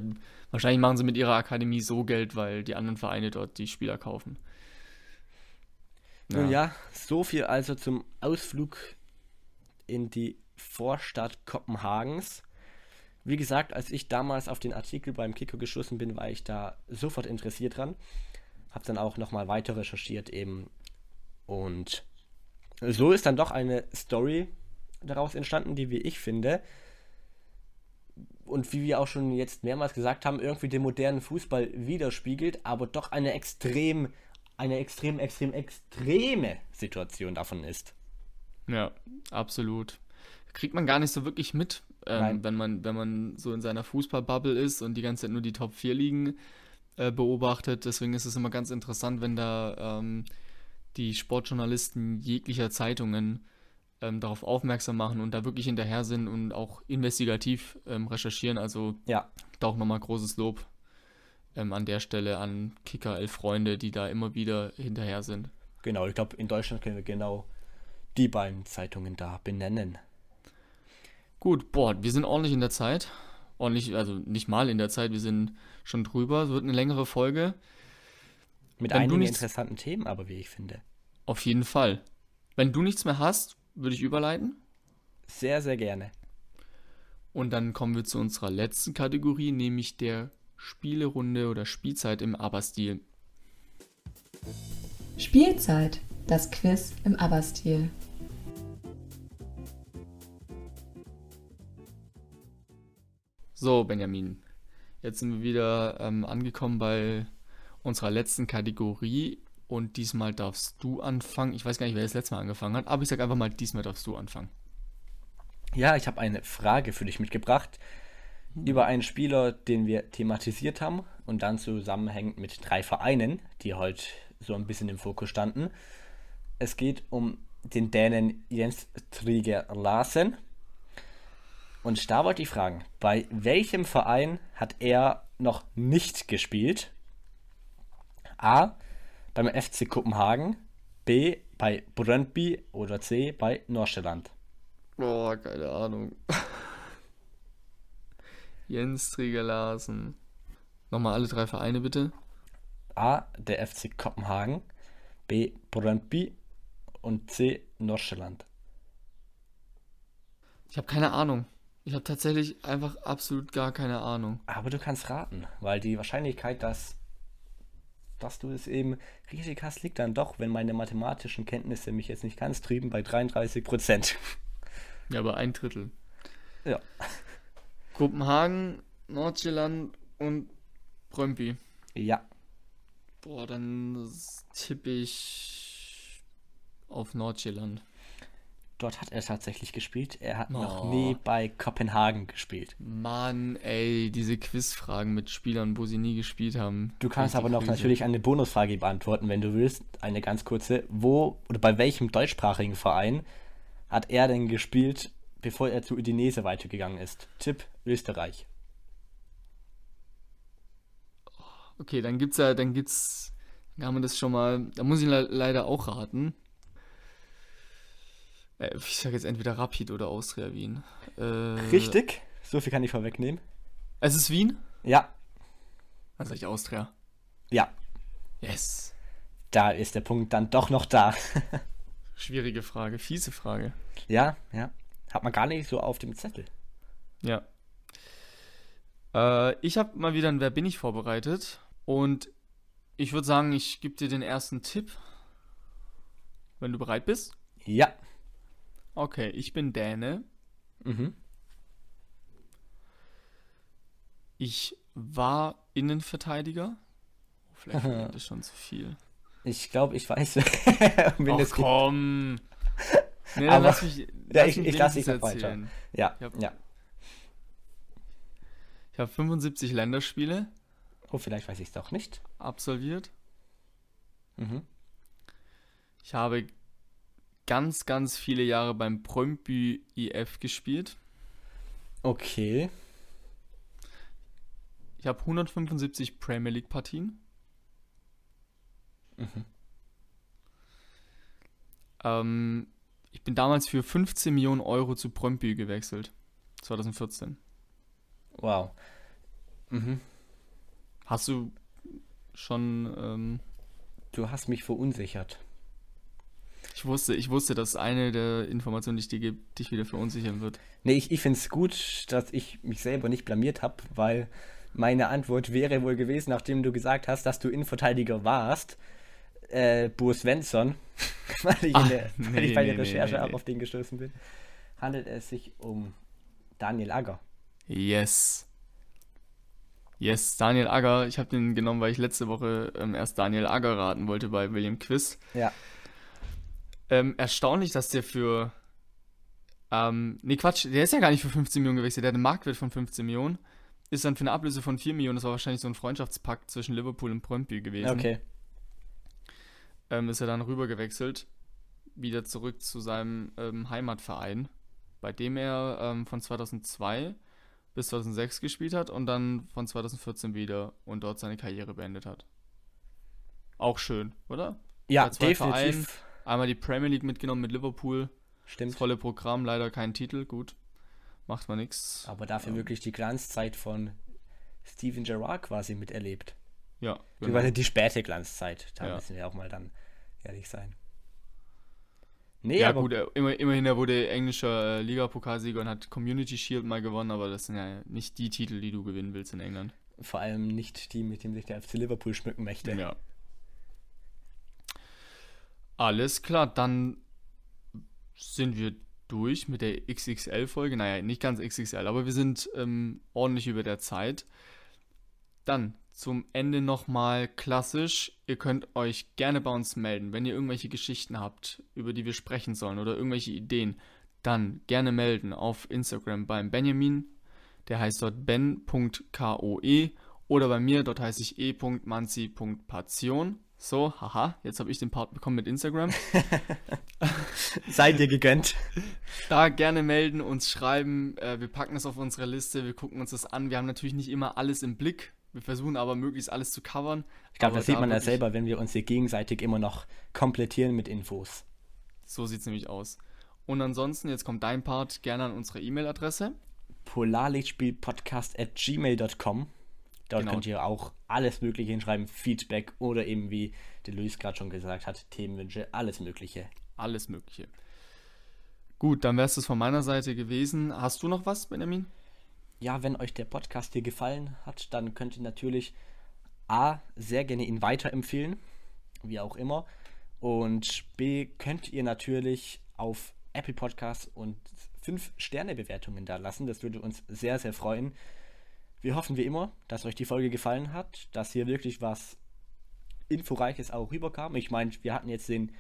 wahrscheinlich machen sie mit ihrer Akademie so Geld, weil die anderen Vereine dort die Spieler kaufen. Nun ja, so viel also zum Ausflug in die Vorstadt Kopenhagens. Wie gesagt, als ich damals auf den Artikel beim Kicker geschossen bin, war ich da sofort interessiert dran. Hab dann auch nochmal weiter recherchiert eben. Und so ist dann doch eine Story daraus entstanden, die, wie ich finde, und wie wir auch schon jetzt mehrmals gesagt haben, irgendwie den modernen Fußball widerspiegelt, aber doch eine extrem, eine extrem, extrem, extreme Situation davon ist. Ja, absolut. Kriegt man gar nicht so wirklich mit, ähm, wenn man, wenn man so in seiner Fußballbubble ist und die ganze Zeit nur die Top 4 Ligen äh, beobachtet. Deswegen ist es immer ganz interessant, wenn da ähm, die Sportjournalisten jeglicher Zeitungen ähm, darauf aufmerksam machen und da wirklich hinterher sind und auch investigativ ähm, recherchieren. Also Ja, da auch nochmal großes Lob ähm, an der Stelle an Kicker Elf Freunde, die da immer wieder hinterher sind. genau. Ich glaube, in Deutschland können wir genau die beiden Zeitungen da benennen. Gut, boah, wir sind ordentlich in der Zeit. Ordentlich, also nicht mal in der Zeit, wir sind schon drüber. Es wird eine längere Folge. Mit Wenn einigen nichts- interessanten Themen, aber wie ich finde. Auf jeden Fall. Wenn du nichts mehr hast, würde ich überleiten. Sehr, sehr gerne. Und dann kommen wir zu unserer letzten Kategorie, nämlich der Spielerunde oder Spielzeit im Aber-Stil. Spielzeit, das Quiz im Aber-Stil. So, Benjamin. Jetzt sind wir wieder ähm, angekommen bei unserer letzten Kategorie. Und diesmal darfst du anfangen. Ich weiß gar nicht, wer das letzte Mal angefangen hat, aber ich sag einfach mal, diesmal darfst du anfangen. Ja, ich habe eine Frage für dich mitgebracht über einen Spieler, den wir thematisiert haben und dann zusammenhängend mit drei Vereinen, die heute so ein bisschen im Fokus standen. Es geht um den Dänen Jens Trigger Larsen. Und da wollte ich fragen, bei welchem Verein hat er noch nicht gespielt? A. Beim FC Kopenhagen, B. bei Brøndby oder C. bei Nordsjælland. Boah, keine Ahnung. [laughs] Jens Larsen. Nochmal alle drei Vereine bitte. A. Der FC Kopenhagen, B. Brøndby und C. Nordsjælland. Ich habe keine Ahnung. Ich habe tatsächlich einfach absolut gar keine Ahnung. Aber du kannst raten, weil die Wahrscheinlichkeit, dass, dass du es eben richtig hast, liegt dann doch, wenn meine mathematischen Kenntnisse mich jetzt nicht ganz trüben, bei 33 Prozent. Ja, aber ein Drittel. ja. Kopenhagen, Nordjylland und Brøndby. Ja. Boah, dann tippe ich auf Nordjylland. Dort hat er tatsächlich gespielt. Er hat Oh. noch nie bei Kopenhagen gespielt. Mann, ey, diese Quizfragen mit Spielern, wo sie nie gespielt haben. Du kannst aber noch böse. natürlich eine Bonusfrage beantworten, wenn du willst. Eine ganz kurze. Wo oder bei welchem deutschsprachigen Verein hat er denn gespielt, bevor er zu Udinese weitergegangen ist? Tipp Österreich. Okay, dann gibt's ja, dann gibt's, dann haben wir das schon mal, da muss ich le leider auch raten. Äh, ich sag jetzt entweder Rapid oder Austria Wien. Äh, Richtig? So viel kann ich vorwegnehmen. Es ist Wien? Ja, Dann sag ich Austria. ja. Yes. Da ist der Punkt dann doch noch da. [laughs] Schwierige Frage, fiese Frage. ja, ja. Hat man gar nicht so auf dem Zettel. Ja. Äh, ich habe mal wieder ein Wer bin ich vorbereitet und ich würde sagen, ich gebe dir den ersten Tipp, wenn du bereit bist. Ja. Okay, ich bin Däne. Mhm. Ich war Innenverteidiger. Oh, Vielleicht [laughs] war das schon zu viel. Ich glaube, ich weiß. [laughs] Ach komm. Nee, dann Aber- lass mich. Ja, [laughs] lass ich, mich ich lasse dich weiter. Ja, Ja. ja. Ich habe 75 Länderspiele Oh, vielleicht weiß ich es doch nicht. absolviert. Mhm. Ich habe ganz, ganz viele Jahre beim Brøndby IF gespielt. Okay. Ich habe 175 Premier League Partien. Mhm. Ähm, ich bin damals für 15 Millionen Euro zu Brøndby gewechselt. 2014. Wow. Mhm. Hast du schon. Ähm, Du hast mich verunsichert. Ich wusste, ich wusste, dass eine der Informationen, die ich dir gebe, dich wieder verunsichern wird. Nee, ich, ich finde es gut, dass ich mich selber nicht blamiert habe, weil meine Antwort wäre wohl gewesen, nachdem du gesagt hast, dass du Innenverteidiger warst, äh, Bo Svensson, [laughs] weil ich, in der, weil nee, ich bei nee, der Recherche nee, nee. auf den gestoßen bin, handelt es sich um Daniel Agger. Yes. Yes, Daniel Agger. Ich habe den genommen, weil ich letzte Woche ähm, erst Daniel Agger raten wollte bei William Quiz. Ja. Ähm, erstaunlich, dass der für. Ähm, nee, Quatsch, der ist ja gar nicht für 15 Millionen gewechselt. Der hat einen Marktwert von 15 Millionen. Ist dann für eine Ablöse von 4 Millionen. Das war wahrscheinlich so ein Freundschaftspakt zwischen Liverpool und Brøndby gewesen. Okay. Ähm, ist er dann rüber gewechselt. Wieder zurück zu seinem ähm, Heimatverein, bei dem er ähm, von 2002 bis 2006 gespielt hat und dann von 2014 wieder und dort seine Karriere beendet hat. Auch schön, oder? Ja, definitiv. Vereinen. Einmal die Premier League mitgenommen mit Liverpool. Stimmt. Das volle Programm, leider kein Titel, gut. Macht man nichts. Aber dafür wirklich die Glanzzeit von Steven Gerrard quasi miterlebt. Ja, Die war die späte Glanzzeit. Da Ja. müssen wir auch mal dann ehrlich sein. Nee, Ja, aber gut, er, immer, immerhin, er wurde englischer äh, Liga-Pokalsieger und hat Community Shield mal gewonnen, aber das sind ja nicht die Titel, die du gewinnen willst in England. vor allem nicht die, mit dem sich der FC Liverpool schmücken möchte. Ja. Alles klar, dann sind wir durch mit der XXL-Folge. Naja, nicht ganz XXL, aber wir sind ähm, ordentlich über der Zeit. Dann zum Ende nochmal klassisch. Ihr könnt euch gerne bei uns melden, wenn ihr irgendwelche Geschichten habt, über die wir sprechen sollen oder irgendwelche Ideen. Dann gerne melden auf Instagram beim Benjamin. Der heißt dort ben.koe oder bei mir, dort heiße ich e.manzi.passion. So, haha, jetzt habe ich den Part bekommen mit Instagram. [laughs] Sei dir gegönnt. [laughs] Da gerne melden, uns schreiben. Äh, wir packen es auf unsere Liste, wir gucken uns das an. Wir haben natürlich nicht immer alles im Blick. Wir versuchen aber möglichst alles zu covern. Ich glaube, das sieht da man ja selber, wenn wir uns hier gegenseitig immer noch komplettieren mit Infos. So sieht es nämlich aus. Und ansonsten, jetzt kommt dein Part, gerne an unsere E-Mail-Adresse. polarlichtspielpodcast at gmail.com. Dort Genau. könnt ihr auch alles Mögliche hinschreiben, Feedback oder eben, wie der Luis gerade schon gesagt hat, Themenwünsche, alles Mögliche. Alles Mögliche. Gut, dann wäre es das von meiner Seite gewesen. Hast du noch was, Benjamin? Ja, wenn euch der Podcast hier gefallen hat, dann könnt ihr natürlich A, sehr gerne ihn weiterempfehlen, wie auch immer. Und B, könnt ihr natürlich auf Apple Podcasts und 5-Sterne-Bewertungen da lassen. Das würde uns sehr, sehr freuen. Wir hoffen wie immer, dass euch die Folge gefallen hat, dass hier wirklich was Inforeiches auch rüberkam. Ich meine, wir hatten jetzt den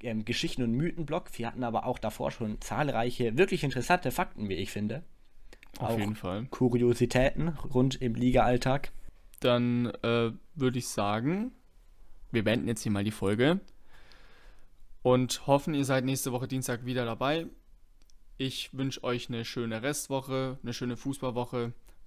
ähm, Geschichten- und Mythenblog. Wir hatten aber auch davor schon zahlreiche, wirklich interessante Fakten, wie ich finde. Auf auch jeden Fall. Kuriositäten rund im Liga-Alltag. Dann äh, würde ich sagen, wir beenden jetzt hier mal die Folge und hoffen, ihr seid nächste Woche Dienstag wieder dabei. Ich wünsche euch eine schöne Restwoche, eine schöne Fußballwoche.